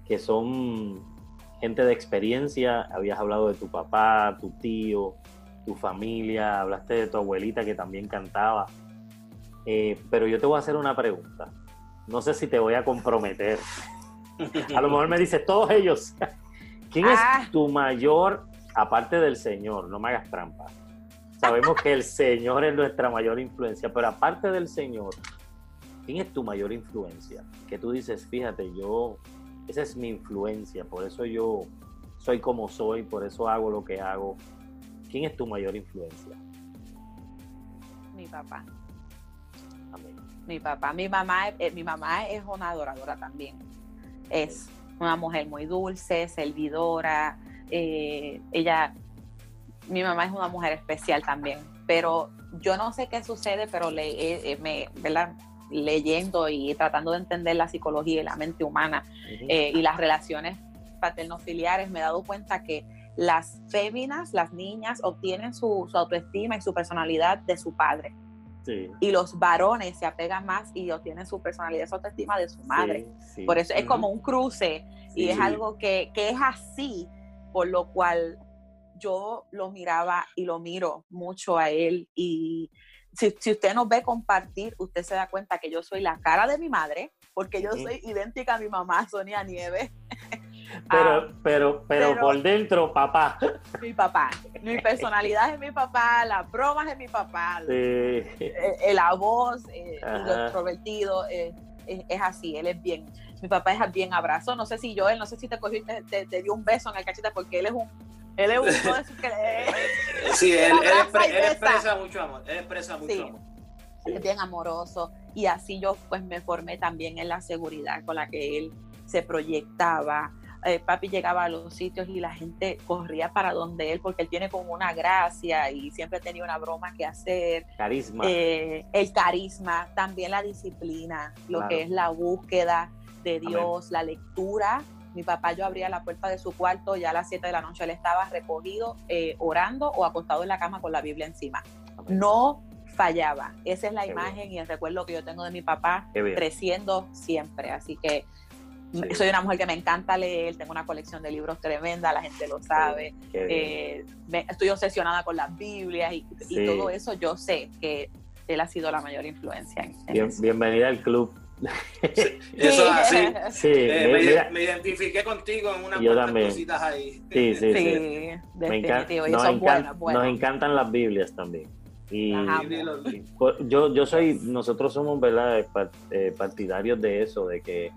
Speaker 2: que son gente de experiencia. Habías hablado de tu papá, tu tío, tu familia, hablaste de tu abuelita que también cantaba. Eh, pero yo te voy a hacer una pregunta. No sé si te voy a comprometer. [laughs] A lo mejor me dices, todos ellos. [laughs] ¿Quién es ah. tu mayor aparte del Señor, no me hagas trampa. Sabemos que el Señor es nuestra mayor influencia, pero aparte del Señor, ¿quién es tu mayor influencia? Que tú dices, fíjate, yo, esa es mi influencia, por eso yo soy como soy, por eso hago lo que hago. ¿Quién es tu mayor influencia?
Speaker 4: Mi papá. Mi papá, mi mamá, eh, mi mamá es una adoradora también. Es una mujer muy dulce, servidora. Eh, ella, mi mamá es una mujer especial también. Pero yo no sé qué sucede, pero le, eh, eh, me, ¿verdad? leyendo y tratando de entender la psicología y la mente humana
Speaker 2: Ujú.
Speaker 4: eh, y las relaciones paternofiliares, me he dado cuenta que las féminas, las niñas, obtienen su, su autoestima y su personalidad de su padre.
Speaker 2: Sí,
Speaker 4: Y los varones se apegan más y obtienen su personalidad y su autoestima de su madre.
Speaker 2: sí, sí.
Speaker 4: Por eso es
Speaker 3: Ujú.
Speaker 4: como un cruce y es algo que, que es así, por lo cual yo lo miraba y lo miro mucho a él. Y si, si usted nos ve compartir, usted se da cuenta que yo soy la cara de mi madre, porque yo soy idéntica a mi mamá, Sonia Nieves. [laughs]
Speaker 2: Pero,
Speaker 4: Ah,
Speaker 2: pero, pero,
Speaker 4: pero-
Speaker 2: por dentro, papá. [laughs]
Speaker 4: mi papá. Mi personalidad es mi papá, las bromas es mi papá,
Speaker 2: Sí.
Speaker 4: eh, la voz, eh, lo extrovertido, eh, es, es así, él es bien. Mi papá es bien abrazo. No sé si Joel, no sé si te cogió te, te- te dio un beso en el cachete porque él es un. Él es uno de esos que
Speaker 3: Sí, [laughs] él, él expre- él expresa mucho amor. Él expresa mucho
Speaker 4: Sí.
Speaker 3: amor.
Speaker 4: es bien amoroso. Y así yo pues me formé también en la seguridad con la que él se proyectaba. Eh, papi llegaba a los sitios y la gente corría para donde él porque él tiene como una gracia y siempre tenía una broma que hacer.
Speaker 2: Carisma.
Speaker 4: Eh, el carisma, también la disciplina, lo
Speaker 2: Claro.
Speaker 4: que es la búsqueda de Dios, la lectura. Mi papá, yo abría la puerta de su cuarto, ya a las 7 de la noche él estaba recogido, eh, orando o acostado en la cama con la Biblia encima.
Speaker 2: Amén.
Speaker 4: No fallaba. Esa es la
Speaker 2: Qué
Speaker 4: imagen y el recuerdo que yo tengo de mi papá creciendo siempre. Así que
Speaker 2: Sí.
Speaker 4: soy una mujer que me encanta leer, tengo una colección de libros tremenda, la gente lo sabe. Eh, me- estoy obsesionada con las Biblias y, todo eso. Yo sé que él ha sido la mayor influencia en, en
Speaker 2: Bien-
Speaker 4: eso.
Speaker 2: bienvenida al club. [laughs]
Speaker 3: Eso es así.
Speaker 2: Sí,
Speaker 3: Eh, me,
Speaker 2: mira,
Speaker 3: me identifiqué contigo en unas
Speaker 2: Yo también.
Speaker 3: cositas ahí.
Speaker 2: sí, sí,
Speaker 4: Sí,
Speaker 2: sí. Me encanta- nos, encan-
Speaker 4: buenas, buenas.
Speaker 2: nos encantan las Biblias también. Y pues, yo, yo soy, nosotros somos ¿verdad? Eh, eh, partidarios de eso, de que,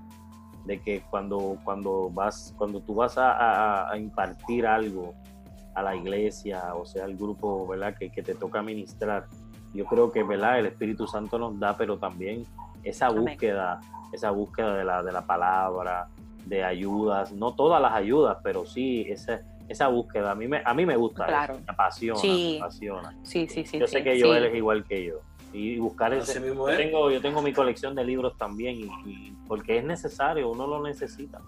Speaker 2: de que cuando, cuando vas, cuando tú vas a, a- a impartir algo a la iglesia, o sea, al grupo ¿verdad? Que, que te toca ministrar, yo creo que ¿verdad? el Espíritu Santo nos da, pero también esa búsqueda, esa búsqueda de la, de la palabra, de ayudas, no todas las ayudas, pero sí esa, esa búsqueda. A mí me, a mí me gusta, eso, me apasiona,
Speaker 4: Sí.
Speaker 2: me apasiona.
Speaker 4: Sí, sí, sí.
Speaker 2: yo
Speaker 4: sí,
Speaker 2: sé que
Speaker 4: sí.
Speaker 2: Joel es igual que yo. Y buscar
Speaker 3: Así
Speaker 2: ese.
Speaker 3: mismo
Speaker 2: Yo
Speaker 3: es.
Speaker 2: tengo, yo tengo mi colección de libros también, y, y- porque es necesario, uno lo necesita.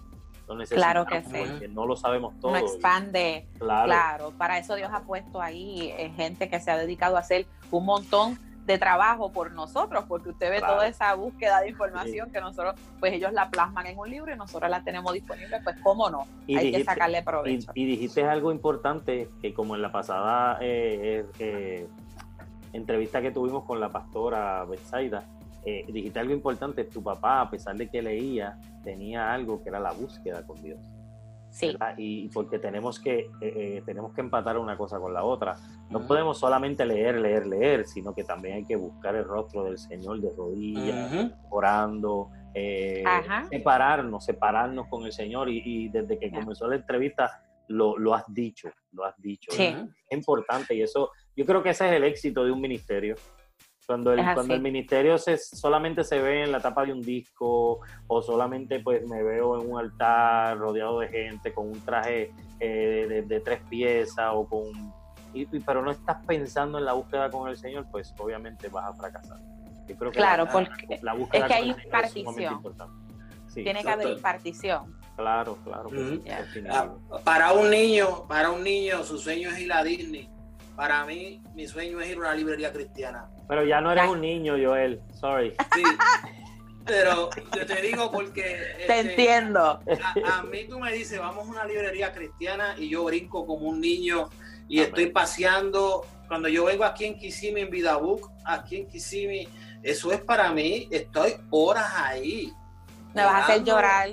Speaker 2: Lo
Speaker 4: Claro que sí.
Speaker 2: Porque no lo sabemos todo.
Speaker 4: Uno expande,
Speaker 2: Claro.
Speaker 4: claro. Para eso Dios ha puesto ahí eh, gente que se ha dedicado a hacer un montón de trabajo por nosotros, porque usted ve
Speaker 2: Claro.
Speaker 4: toda esa búsqueda de información que nosotros, pues ellos la plasman en un libro y nosotros la tenemos disponible, pues cómo no,
Speaker 2: Y
Speaker 4: hay que sacarle
Speaker 2: Y,
Speaker 4: provecho.
Speaker 2: y dijiste algo importante que como en la pasada eh, eh, eh, entrevista que tuvimos con la pastora Betsaida, eh, dijiste algo importante, tu papá, a pesar de que leía, tenía algo que era la búsqueda con Dios.
Speaker 4: sí,
Speaker 2: ¿verdad? Y porque tenemos que, eh, eh, tenemos que empatar una cosa con la otra. No
Speaker 3: Ujú.
Speaker 2: podemos solamente leer, leer, leer, sino que también hay que buscar el rostro del Señor de rodillas,
Speaker 3: Ujú.
Speaker 2: orando, eh, separarnos, separarnos con el Señor. Y, y desde que comenzó la entrevista, lo, lo has dicho, lo has dicho.
Speaker 4: Sí.
Speaker 2: Es importante y eso, yo creo que ese es el éxito de un ministerio. Cuando el, cuando el ministerio se, solamente se ve en la tapa de un disco o solamente pues me veo en un altar rodeado de gente con un traje eh, de, de tres piezas o con... y- y- pero no estás pensando en la búsqueda con el Señor, pues obviamente vas a fracasar. Yo creo que
Speaker 4: Claro,
Speaker 2: la,
Speaker 4: porque
Speaker 2: la búsqueda
Speaker 4: es que hay.
Speaker 2: Sí,
Speaker 4: tiene que haber
Speaker 3: Exacto.
Speaker 4: impartición.
Speaker 2: claro, claro.
Speaker 3: Ah, Para un niño, para un niño, su sueño es ir a Disney. Para mí, mi sueño es ir a una librería cristiana.
Speaker 2: Pero ya no eres un niño, Joel. Sorry.
Speaker 3: Sí. Pero yo te digo porque
Speaker 4: Te
Speaker 3: este,
Speaker 4: entiendo.
Speaker 3: a, a mí tú me dices, vamos a una librería cristiana y yo brinco como un niño y
Speaker 2: Amén.
Speaker 3: estoy paseando. Cuando yo vengo aquí en Kissimmee, en Vidabuc, aquí en Kissimmee, eso es para mí, estoy horas ahí.
Speaker 4: Me vas a hacer llorar.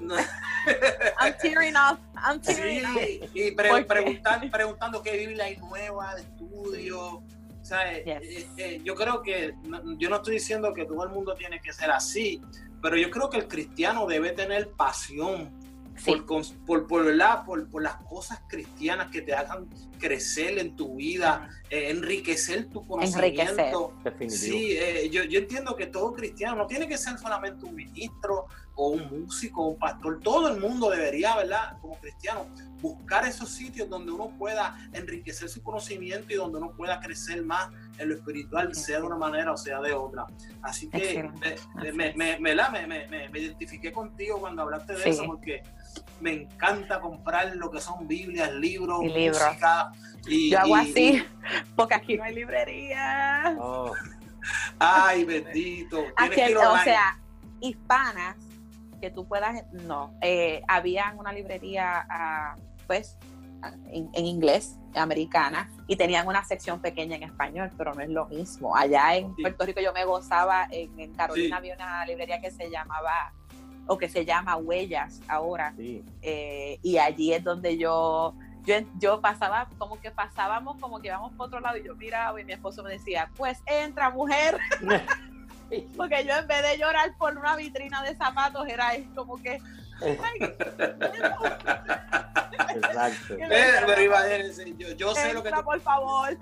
Speaker 4: [laughs] I'm tearing up. I'm tearing.
Speaker 3: Sí, y pre- preguntar- [laughs] preguntando qué Biblia hay nueva de estudio. O sea, eh,
Speaker 4: Yes.
Speaker 3: eh, eh, yo creo que, yo no estoy diciendo que todo el mundo tiene que ser así, pero yo creo que el cristiano debe tener pasión por, por, por, por, por, las cosas cristianas que te hagan crecer en tu vida, eh, enriquecer tu conocimiento. Sí, eh, yo, yo, entiendo que todo cristiano no tiene que ser solamente un ministro o un músico o un pastor, todo el mundo debería, ¿verdad? Como cristiano, buscar esos sitios donde uno pueda enriquecer su conocimiento y donde uno pueda crecer más en lo espiritual, sea de una manera o sea de otra. Así que me, me, me, me, identifiqué contigo cuando hablaste de eso porque me encanta comprar lo que son Biblias, libros, y música.
Speaker 4: Y, Yo hago así, [laughs] porque aquí no hay librería.
Speaker 3: Oh. Ay, bendito.
Speaker 4: o sea, hispanas que tú puedas, no, eh, había una librería, ah, pues, en, inglés, americana, y tenían una sección pequeña en español, pero no es lo mismo. Allá en Puerto Rico yo me gozaba, en, Carolina había una librería que se llamaba, o que se llama Huellas ahora, eh, y allí es donde yo, yo, yo pasaba, como que pasábamos, como que íbamos por otro lado, y yo miraba, y mi esposo me decía, pues entra mujer. [laughs] [laughs] Porque yo en vez de llorar por una vitrina de zapatos, era como que. [laughs]
Speaker 3: Exacto. [laughs] Pero, yo, yo sé lo que.
Speaker 4: Tú, por favor.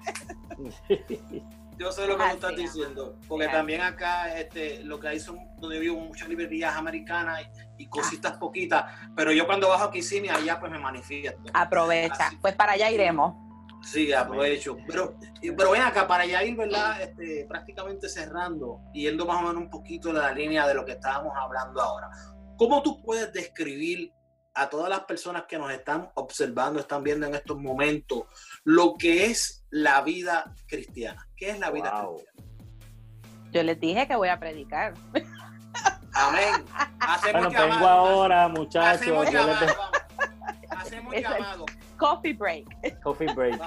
Speaker 3: yo sé lo que tú estás diciendo. Porque también acá este, lo que hay son donde vivo muchas librerías americanas y, cositas ah. poquitas. Pero yo cuando bajo a Kissimmee, allá pues me manifiesto.
Speaker 4: Aprovecha. pues para allá iremos.
Speaker 3: Sí, aprovecho. Pero, pero ven acá, para ya ir, ¿verdad? Este, prácticamente cerrando, yendo más o menos un poquito de la línea de lo que estábamos hablando ahora. ¿Cómo tú puedes describir a todas las personas que nos están observando, están viendo en estos momentos, lo que es la vida cristiana? ¿Qué es la vida cristiana?
Speaker 4: Yo les dije que voy a predicar.
Speaker 3: Amén. [laughs]
Speaker 2: Hacemos bueno, vengo ahora, muchachos.
Speaker 3: Hacemos llamado. Hacemos llamado.
Speaker 4: Coffee break.
Speaker 2: Coffee break.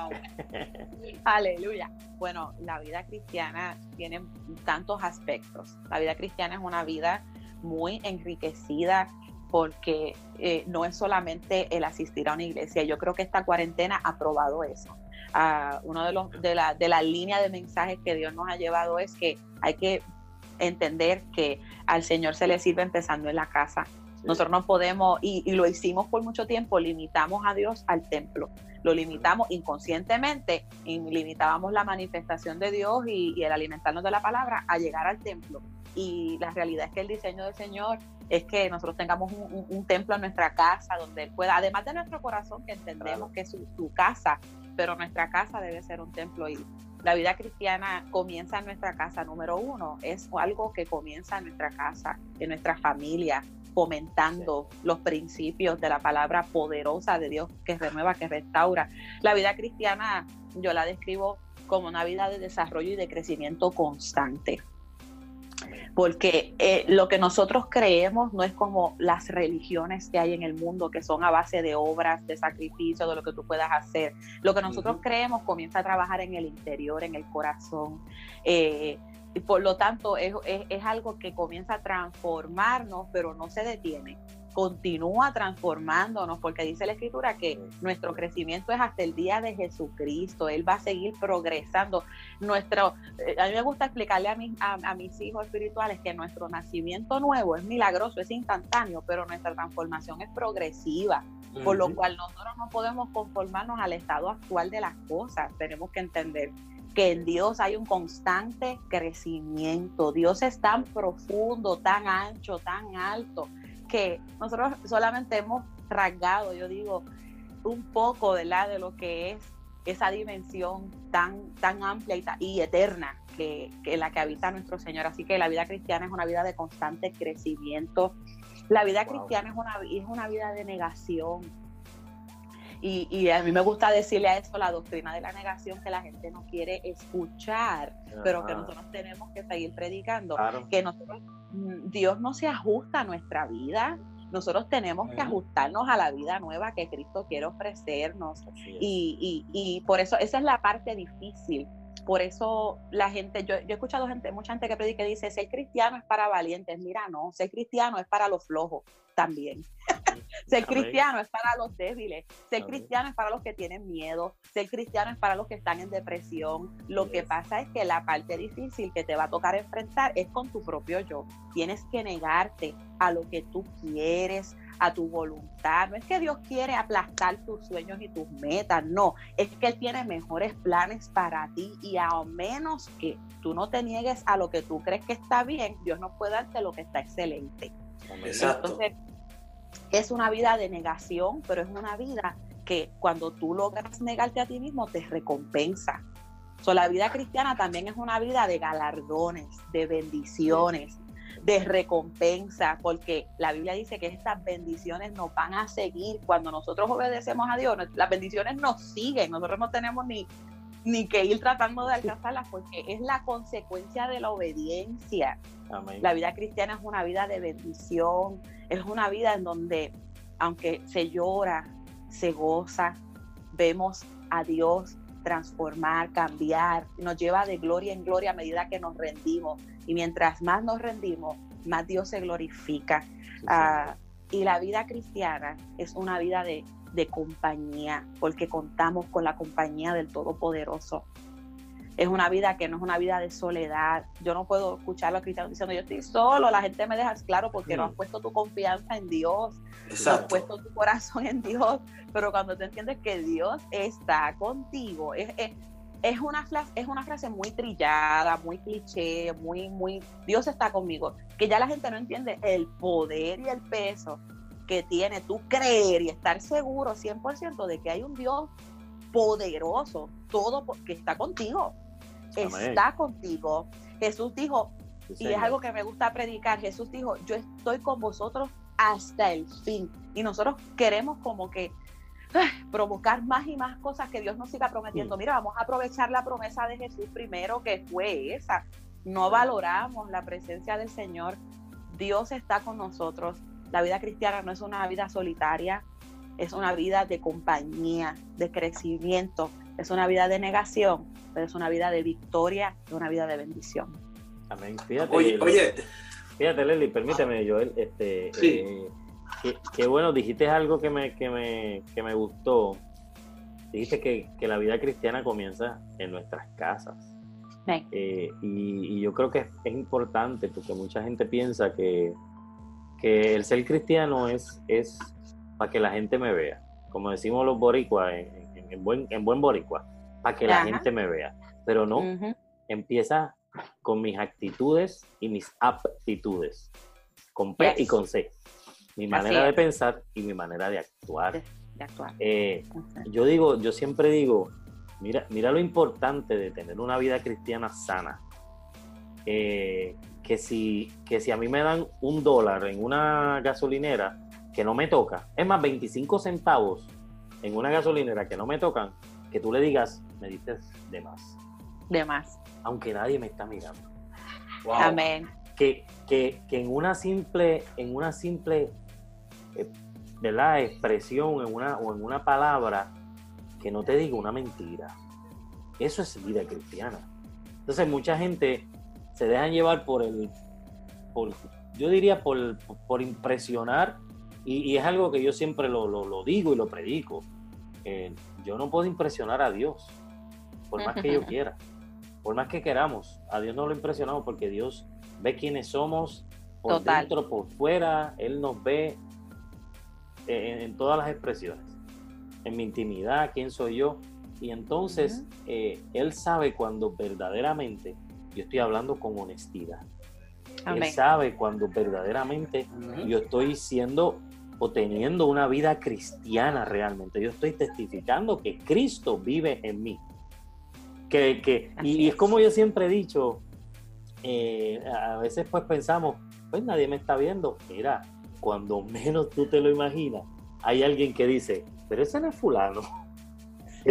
Speaker 2: [laughs]
Speaker 4: Aleluya. Bueno, la vida cristiana tiene tantos aspectos. La vida cristiana es una vida muy enriquecida porque eh, no es solamente el asistir a una iglesia. Yo creo que esta cuarentena ha probado eso. Uh, uno de los de la, de la línea de mensajes que Dios nos ha llevado es que hay que entender que al Señor se le sirve empezando en la casa. Nosotros no podemos, y, lo hicimos por mucho tiempo, limitamos a Dios al templo. Lo limitamos inconscientemente y limitábamos la manifestación de Dios y, el alimentarnos de la palabra a llegar al templo. Y la realidad es que el diseño del Señor es que nosotros tengamos un, templo en nuestra casa donde Él pueda, además de nuestro corazón, que entendemos que es su, casa, pero nuestra casa debe ser un templo. Y la vida cristiana comienza en nuestra casa, número uno, es algo que comienza en nuestra casa, en nuestra familia, fomentando los principios de la palabra poderosa de Dios que renueva, que restaura. La vida cristiana yo la describo como una vida de desarrollo y de crecimiento constante. Porque eh, lo que nosotros creemos no es como las religiones que hay en el mundo, que son a base de obras, de sacrificio, de lo que tú puedas hacer. Lo que nosotros creemos comienza a trabajar en el interior, en el corazón. Eh, y por lo tanto es, algo que comienza a transformarnos, pero no se detiene. Continúa transformándonos, porque dice la escritura que nuestro crecimiento es hasta el día de Jesucristo. Él va a seguir progresando. Nuestro, eh, a mí me gusta explicarle a, a, mis hijos espirituales que nuestro nacimiento nuevo es milagroso, es instantáneo, pero nuestra transformación es progresiva. Por lo cual nosotros no podemos conformarnos al estado actual de las cosas. Tenemos que entender que en Dios hay un constante crecimiento. Dios es tan profundo, tan ancho, tan alto, que nosotros solamente hemos rasgado, yo digo, un poco de la de lo que es esa dimensión tan, tan amplia y, y eterna que, que, la que habita nuestro Señor. Así que la vida cristiana es una vida de constante crecimiento. La vida cristiana es una, es una vida de negación, y, a mí me gusta decirle a eso la doctrina de la negación que la gente no quiere escuchar, pero que nosotros tenemos que seguir predicando, que nosotros, mm, Dios no se ajusta a nuestra vida, nosotros tenemos que ajustarnos a la vida nueva que Cristo quiere ofrecernos. Y, y, por eso esa es la parte difícil. Por eso la gente, yo, yo he escuchado gente, mucha gente que predica y dice, ser cristiano es para valientes. Mira, no, ser cristiano es para los flojos también. Ser cristiano es para los débiles. Ser cristiano es para los que tienen miedo. Ser cristiano es para los que están en depresión. Lo que pasa es que la parte difícil que te va a tocar enfrentar es con tu propio yo. Tienes que negarte a lo que tú quieres, a tu voluntad. No es que Dios quiere aplastar tus sueños y tus metas, no. Es que Él tiene mejores planes para ti y a menos que tú no te niegues a lo que tú crees que está bien, Dios no puede darte lo que está excelente.
Speaker 3: Exacto.
Speaker 4: Entonces, es una vida de negación, pero es una vida que cuando tú logras negarte a ti mismo, te recompensa. So, la vida cristiana también es una vida de galardones, de bendiciones, de recompensa, porque la Biblia dice que estas bendiciones nos van a seguir cuando nosotros obedecemos a Dios. Las bendiciones nos siguen, nosotros no tenemos ni, ni que ir tratando de alcanzarlas porque es la consecuencia de la obediencia.
Speaker 2: Amén.
Speaker 4: La vida cristiana es una vida de bendición, es una vida en donde, aunque se llora, se goza, vemos a Dios transformar, cambiar, nos lleva de gloria en gloria a medida que nos rendimos. Y mientras más nos rendimos, más Dios se glorifica.
Speaker 2: Sí,
Speaker 4: Ah, y la vida cristiana es una vida de, de compañía, porque contamos con la compañía del Todopoderoso. Es una vida que no es una vida de soledad. Yo no puedo escuchar a los cristianos diciendo yo estoy solo, la gente me deja claro porque no has puesto tu confianza en Dios, no has
Speaker 3: Exacto.
Speaker 4: puesto tu corazón en Dios, pero cuando tú entiendes que Dios está contigo, es, es, es una, frase, es una frase muy trillada, muy cliché, muy, muy, Dios está conmigo, que ya la gente no entiende el poder y el peso que tiene tú creer y estar seguro 100% de que hay un Dios poderoso, todo que está contigo,
Speaker 2: Amén.
Speaker 4: está contigo. Jesús dijo,
Speaker 2: sí,
Speaker 4: y es algo que me gusta predicar. Jesús dijo, yo estoy con vosotros hasta el fin. Y nosotros queremos como que provocar más y más cosas que Dios nos siga prometiendo. Mira, vamos a aprovechar la promesa de Jesús primero, que fue esa. No valoramos la presencia del Señor. Dios está con nosotros. La vida cristiana no es una vida solitaria, es una vida de compañía, de crecimiento, es una vida de negación, pero es una vida de victoria, es una vida de bendición.
Speaker 2: Amén. Fíjate,
Speaker 3: Oye, oye,
Speaker 2: fíjate, Leslie, permíteme, Joel, este,
Speaker 3: Sí.
Speaker 2: eh, qué, qué bueno, dijiste algo que me, que me, que me gustó. Dijiste que, que la vida cristiana comienza en nuestras casas. Eh, y, y yo creo que es, es importante porque mucha gente piensa que, que el ser cristiano es, es para que la gente me vea. Como decimos los boricuas, en, en- en buen, en buen boricua, para que la gente me vea. Pero no, empieza con mis actitudes y mis aptitudes, con P
Speaker 4: Yes.
Speaker 2: y con C. Mi manera de pensar y mi manera de actuar.
Speaker 4: de actuar.
Speaker 2: Eh, yo digo, yo siempre digo, mira, mira lo importante de tener una vida cristiana sana. Eh, que, si, que si a mí me dan un dólar en una gasolinera que no me toca, es más, 25 centavos en una gasolinera que no me tocan, que tú le digas, me diste de más,
Speaker 4: De más.
Speaker 2: aunque nadie me está mirando.
Speaker 3: wow.
Speaker 4: Amén.
Speaker 2: Que, que, que en una simple, en una simple eh, ¿verdad? expresión en una, o en una palabra que no te diga una mentira. Eso es vida cristiana. Entonces mucha gente se dejan llevar por el, por, yo diría por, por impresionar, y, y es algo que yo siempre lo, lo- lo digo y lo predico. Eh, yo no puedo impresionar a Dios, por más que yo [laughs] quiera, por más que queramos. A Dios no lo impresionamos porque Dios ve quiénes somos por
Speaker 4: Total.
Speaker 2: dentro, por fuera. Él nos ve en, en todas las expresiones, en mi intimidad, quién soy yo. Y entonces eh, Él sabe cuando verdaderamente yo estoy hablando con honestidad. Él sabe cuando verdaderamente yo estoy siendo o teniendo una vida cristiana realmente. Yo estoy testificando que Cristo vive en mí. Que, que, y,
Speaker 4: Así
Speaker 2: y es
Speaker 4: es.
Speaker 2: como yo siempre he dicho, eh, a veces pues pensamos, pues nadie me está viendo. Mira, cuando menos tú te lo imaginas, hay alguien que dice, pero ese no es fulano.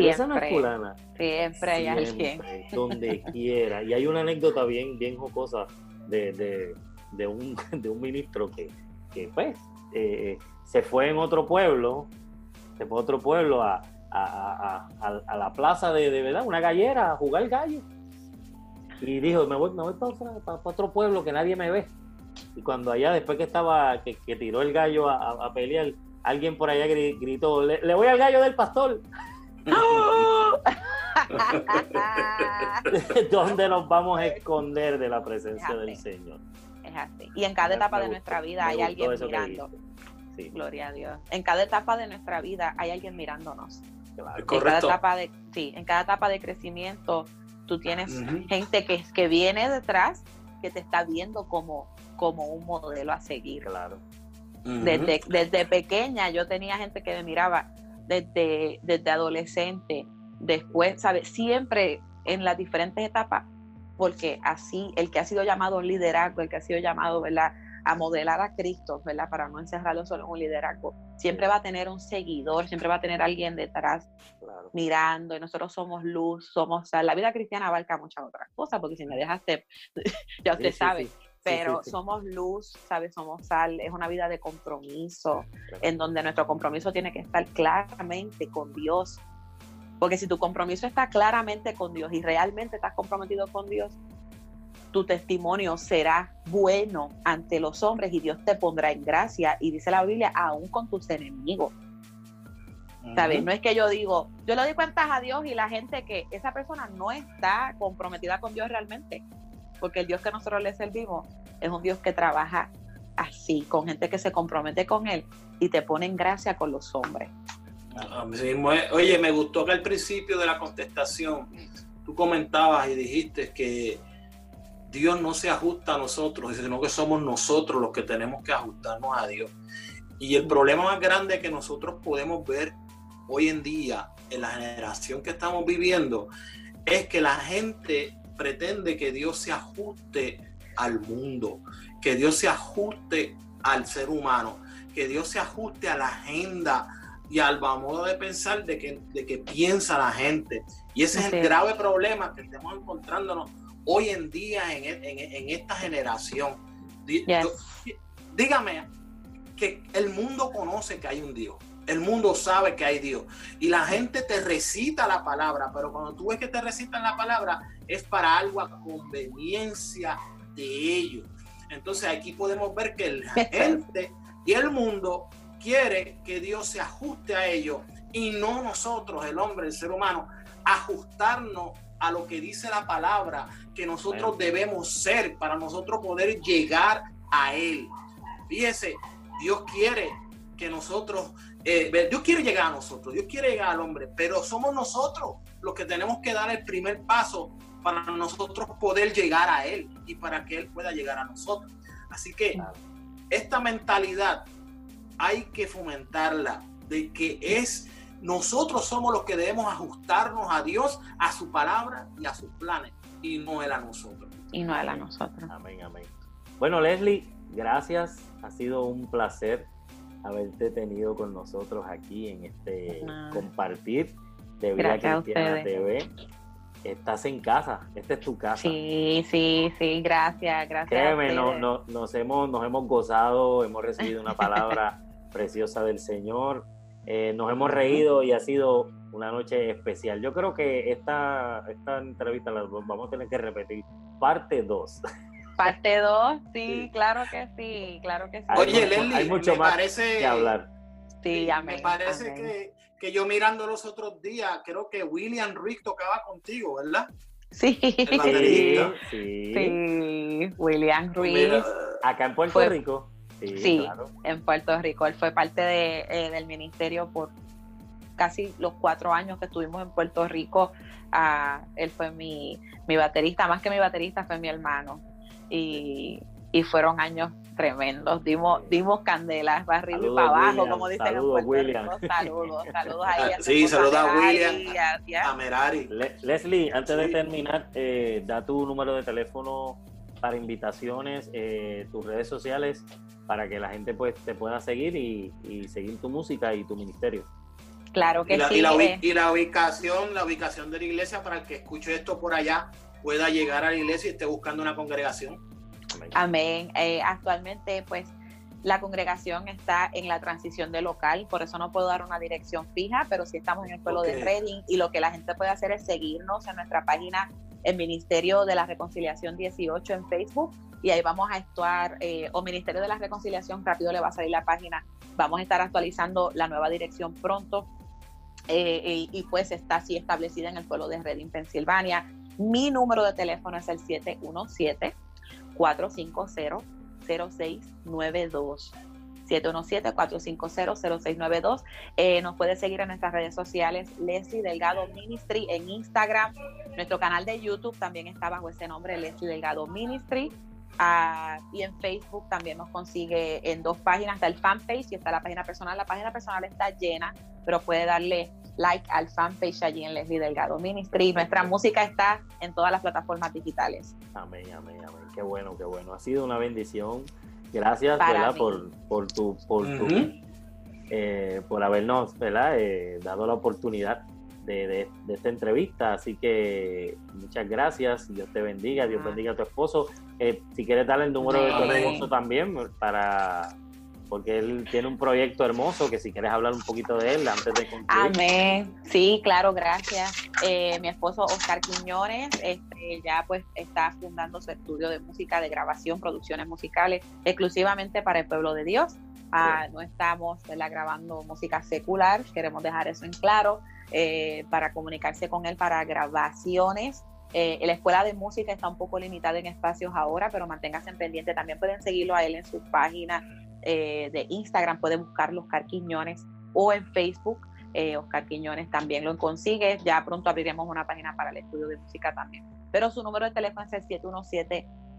Speaker 2: Pero esa no es
Speaker 4: Siempre.
Speaker 2: fulana.
Speaker 4: Siempre hay alguien.
Speaker 2: Siempre, donde quiera. Y hay una anécdota bien, bien jocosa de, de, de un, [laughs] de un ministro que, que pues, eh, se fue en otro pueblo, se fue a otro pueblo a, a, a- la plaza de, de verdad, una gallera, a jugar gallo. Y dijo, me voy, me voy para, otra- para- para otro pueblo que nadie me ve. Y cuando allá, después que estaba, que, que tiró el gallo a, pelear, alguien por allá gritó, le, le voy al gallo del pastor. [laughs] ¿Dónde nos vamos a esconder de la presencia del Señor?
Speaker 4: Es así. Y en cada etapa de nuestra vida hay alguien mirando. Gloria a Dios. En cada etapa de nuestra vida hay alguien mirándonos. En cada etapa de, sí, en cada etapa de crecimiento tú tienes gente que, que viene detrás que te está viendo como, como un modelo a seguir.
Speaker 2: Claro.
Speaker 4: desde, desde pequeña yo tenía gente que me miraba desde, desde adolescente, después, ¿sabes? Siempre en las diferentes etapas, porque así el que ha sido llamado liderazgo, el que ha sido llamado, ¿verdad? a modelar a Cristo, ¿verdad? Para no encerrarlo solo en un liderazgo. Siempre va a tener un seguidor, siempre va a tener alguien detrás mirando y nosotros somos luz, somos sal. La vida cristiana abarca muchas otras cosas, porque si me dejaste, [laughs] ya usted sabe. Pero somos luz, ¿sabes? Somos sal, es una vida de compromiso, en donde nuestro compromiso tiene que estar claramente con Dios, porque si tu compromiso está claramente con Dios y realmente estás comprometido con Dios, tu testimonio será bueno ante los hombres y Dios te pondrá en gracia. Y dice la Biblia, aún con tus enemigos. ¿Sabes? No es que yo digo, yo le doy cuentas a Dios y la gente que esa persona no está comprometida con Dios realmente. Porque el Dios que nosotros le servimos es un Dios que trabaja así, con gente que se compromete con Él y te pone en gracia con los hombres.
Speaker 3: Oye, me gustó que al principio de la contestación tú comentabas y dijiste que Dios no se ajusta a nosotros, sino que somos nosotros los que tenemos que ajustarnos a Dios. Y el problema más grande que nosotros podemos ver hoy en día en la generación que estamos viviendo es que la gente pretende que Dios se ajuste al mundo, que Dios se ajuste al ser humano, que Dios se ajuste a la agenda y al modo de pensar de que, de que piensa la gente. Y ese es el grave problema que estamos encontrándonos hoy en día en, en, esta generación. dígame que el mundo conoce que hay un Dios. El mundo sabe que hay Dios. Y la gente te recita la palabra, pero cuando tú ves que te recitan la palabra es para algo a conveniencia de ellos. Entonces aquí podemos ver que la [laughs] gente y el mundo quiere que Dios se ajuste a ellos y no nosotros, el hombre, el ser humano, ajustarnos a lo que dice la palabra que nosotros debemos ser para nosotros poder llegar a Él. Fíjese, Dios quiere que nosotros, eh, Dios quiere llegar a nosotros, Dios quiere llegar al hombre, pero somos nosotros los que tenemos que dar el primer paso para nosotros poder llegar a Él y para que Él pueda llegar a nosotros. Así que esta mentalidad hay que fomentarla de que es nosotros somos los que debemos ajustarnos a Dios, a su palabra y a sus planes, y no Él a nosotros.
Speaker 4: Y no Él a nosotros.
Speaker 2: Amén, amén. Bueno, Leslie, gracias. Ha sido un placer haberte tenido con nosotros aquí en este compartir de Vida Cristiana TV. Estás en casa, esta es tu casa.
Speaker 4: Sí, sí, sí, gracias, gracias.
Speaker 2: Créeme, no, nos, hemos, nos hemos gozado, hemos recibido una palabra [laughs] preciosa del Señor eh, nos hemos reído y ha sido una noche especial. Yo creo que esta, esta entrevista la vamos a tener que repetir. Parte 2.
Speaker 4: Parte 2, sí, claro que sí, claro que sí.
Speaker 3: Oye, Leslie, hay mucho más que hablar.
Speaker 4: Sí,
Speaker 3: Me parece Que, yo mirando los otros días, creo que William Rick tocaba contigo, ¿verdad?
Speaker 4: Sí, sí, sí, William pues Rick.
Speaker 2: Acá en Puerto Rico.
Speaker 4: Sí, en Puerto Rico. Él fue parte de, eh, del ministerio por casi los cuatro años que estuvimos en Puerto Rico. Ah, él fue mi, mi baterista, más que mi baterista, fue mi hermano. Y, y fueron años tremendos. Dimos, dimos candelas arriba y para abajo, como dicen saludos, en Puerto Rico. Saludos, saludos [laughs] ahí.
Speaker 3: sí, saludos a William, a, Merari.
Speaker 2: Leslie, antes de terminar, eh, da tu número de teléfono para invitaciones, eh, tus redes sociales para que la gente pues te pueda seguir y, seguir tu música y tu ministerio.
Speaker 4: Claro que
Speaker 3: sí.
Speaker 4: Y
Speaker 3: la, y la, ubicación, la ubicación de la iglesia para el que escuche esto por allá pueda llegar a la iglesia y esté buscando una congregación.
Speaker 4: Amén. Eh, actualmente, pues, la congregación está en la transición de local, por eso no puedo dar una dirección fija, pero sí estamos en el pueblo de Reading y lo que la gente puede hacer es seguirnos en nuestra página el Ministerio de la Reconciliación 18 en Facebook y ahí vamos a actuar, eh, o Ministerio de la Reconciliación, rápido le va a salir la página, vamos a estar actualizando la nueva dirección pronto eh, y, pues está así establecida en el pueblo de Reading, Pensilvania. Mi número de teléfono es el 717-450-0692. 717-450-0692. Eh, nos puede seguir en nuestras redes sociales, Leslie Delgado Ministry en Instagram. Nuestro canal de YouTube también está bajo ese nombre, Leslie Delgado Ministry. Ah, y en Facebook también nos consigue en dos páginas, está el fanpage y está la página personal. La página personal está llena, pero puede darle like al fanpage allí en Leslie Delgado Ministry. Nuestra música está en todas las plataformas digitales.
Speaker 2: Amén, amén, amén. Qué bueno, qué bueno. Ha sido una bendición. Gracias, Por, por tu, por eh, por habernos, ¿verdad? Eh, dado la oportunidad de, esta entrevista. Así que muchas gracias. Dios te bendiga. Dios ah. bendiga a tu esposo. Eh, si quieres darle el número de tu esposo también para porque él tiene un proyecto hermoso que si quieres hablar un poquito de él antes de concluir.
Speaker 4: Amén. Sí, claro, gracias. Eh, mi esposo Oscar Quiñones este, ya pues está fundando su estudio de música, de grabación, producciones musicales exclusivamente para el pueblo de Dios. Ah, no estamos grabando música secular, queremos dejar eso en claro. Eh, para comunicarse con él para grabaciones. Eh, la escuela de música está un poco limitada en espacios ahora, pero manténgase en pendiente. También pueden seguirlo a él en su página eh, de Instagram, pueden buscarlo Oscar Quiñones o en Facebook. Oscar Quiñones también lo consigue. Ya pronto abriremos una página para el estudio de música también. Pero su número de teléfono es el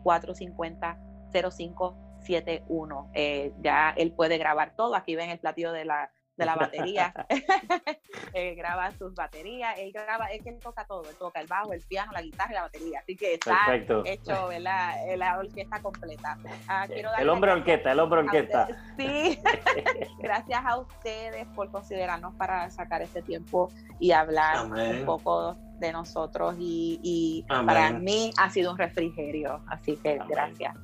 Speaker 4: 717-450-0571. ya él puede grabar todo. Aquí ven el platillo de la, de la batería. [laughs] [laughs] él graba sus baterías, él graba, es que él toca todo, él toca el bajo, el piano, la guitarra y la batería. Así que está hecho ¿verdad? la orquesta completa.
Speaker 2: Ah, el hombre orquesta, el hombre orquesta.
Speaker 4: Sí, [laughs] gracias a ustedes por considerarnos para sacar este tiempo y hablar un poco de nosotros y, para mí ha sido un refrigerio, así que gracias.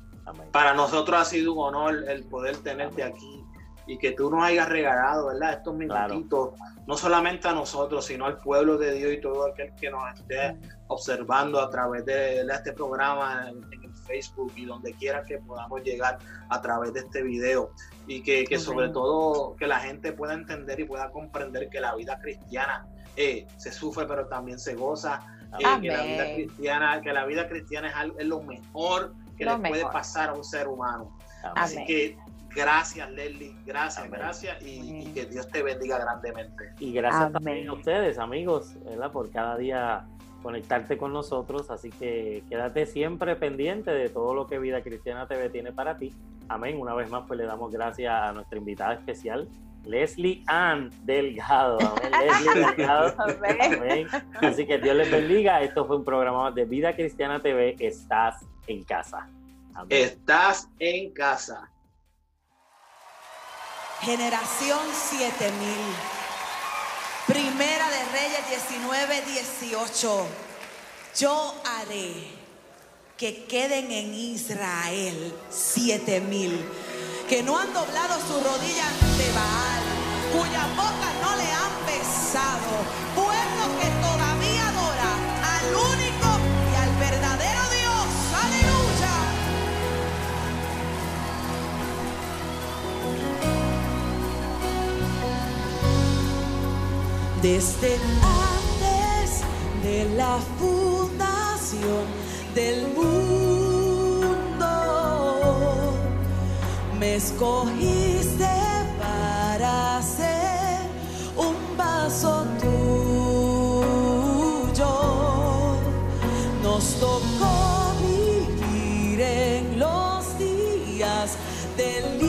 Speaker 3: Para nosotros ha sido un honor el poder tenerte aquí y que tú nos hayas regalado, ¿verdad? Estos minutitos, no solamente a nosotros, sino al pueblo de Dios y todo aquel que nos esté observando a través de, este programa en, el Facebook y donde quiera que podamos llegar a través de este video. Y que, sobre todo que la gente pueda entender y pueda comprender que la vida cristiana eh, se sufre, pero también se goza. Eh, que la vida cristiana, que la vida cristiana es, lo mejor que le puede pasar a un ser humano. Así que Gracias, Leslie. Gracias, gracias. Y, que Dios te bendiga grandemente.
Speaker 2: Y gracias también a ustedes, amigos, ¿verdad? por cada día conectarte con nosotros. Así que quédate siempre pendiente de todo lo que Vida Cristiana TV tiene para ti. Amén. Una vez más, pues le damos gracias a nuestra invitada especial, Leslie Ann Delgado. Amén, [laughs] Leslie Delgado. Amén. Así que Dios les bendiga. Esto fue un programa de Vida Cristiana TV. Estás en casa.
Speaker 3: Estás en casa.
Speaker 1: Generación 7000. Primera de Reyes 19, 18. Yo haré que queden en Israel 7000 que no han doblado su rodilla ante Baal, cuya boca no le han besado, pueblo que todavía Desde antes de la fundación del mundo, me escogiste para ser un vaso tuyo. Nos tocó vivir en los días del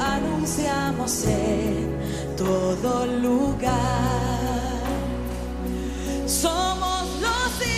Speaker 1: anunciamos en todo lugar. Somos los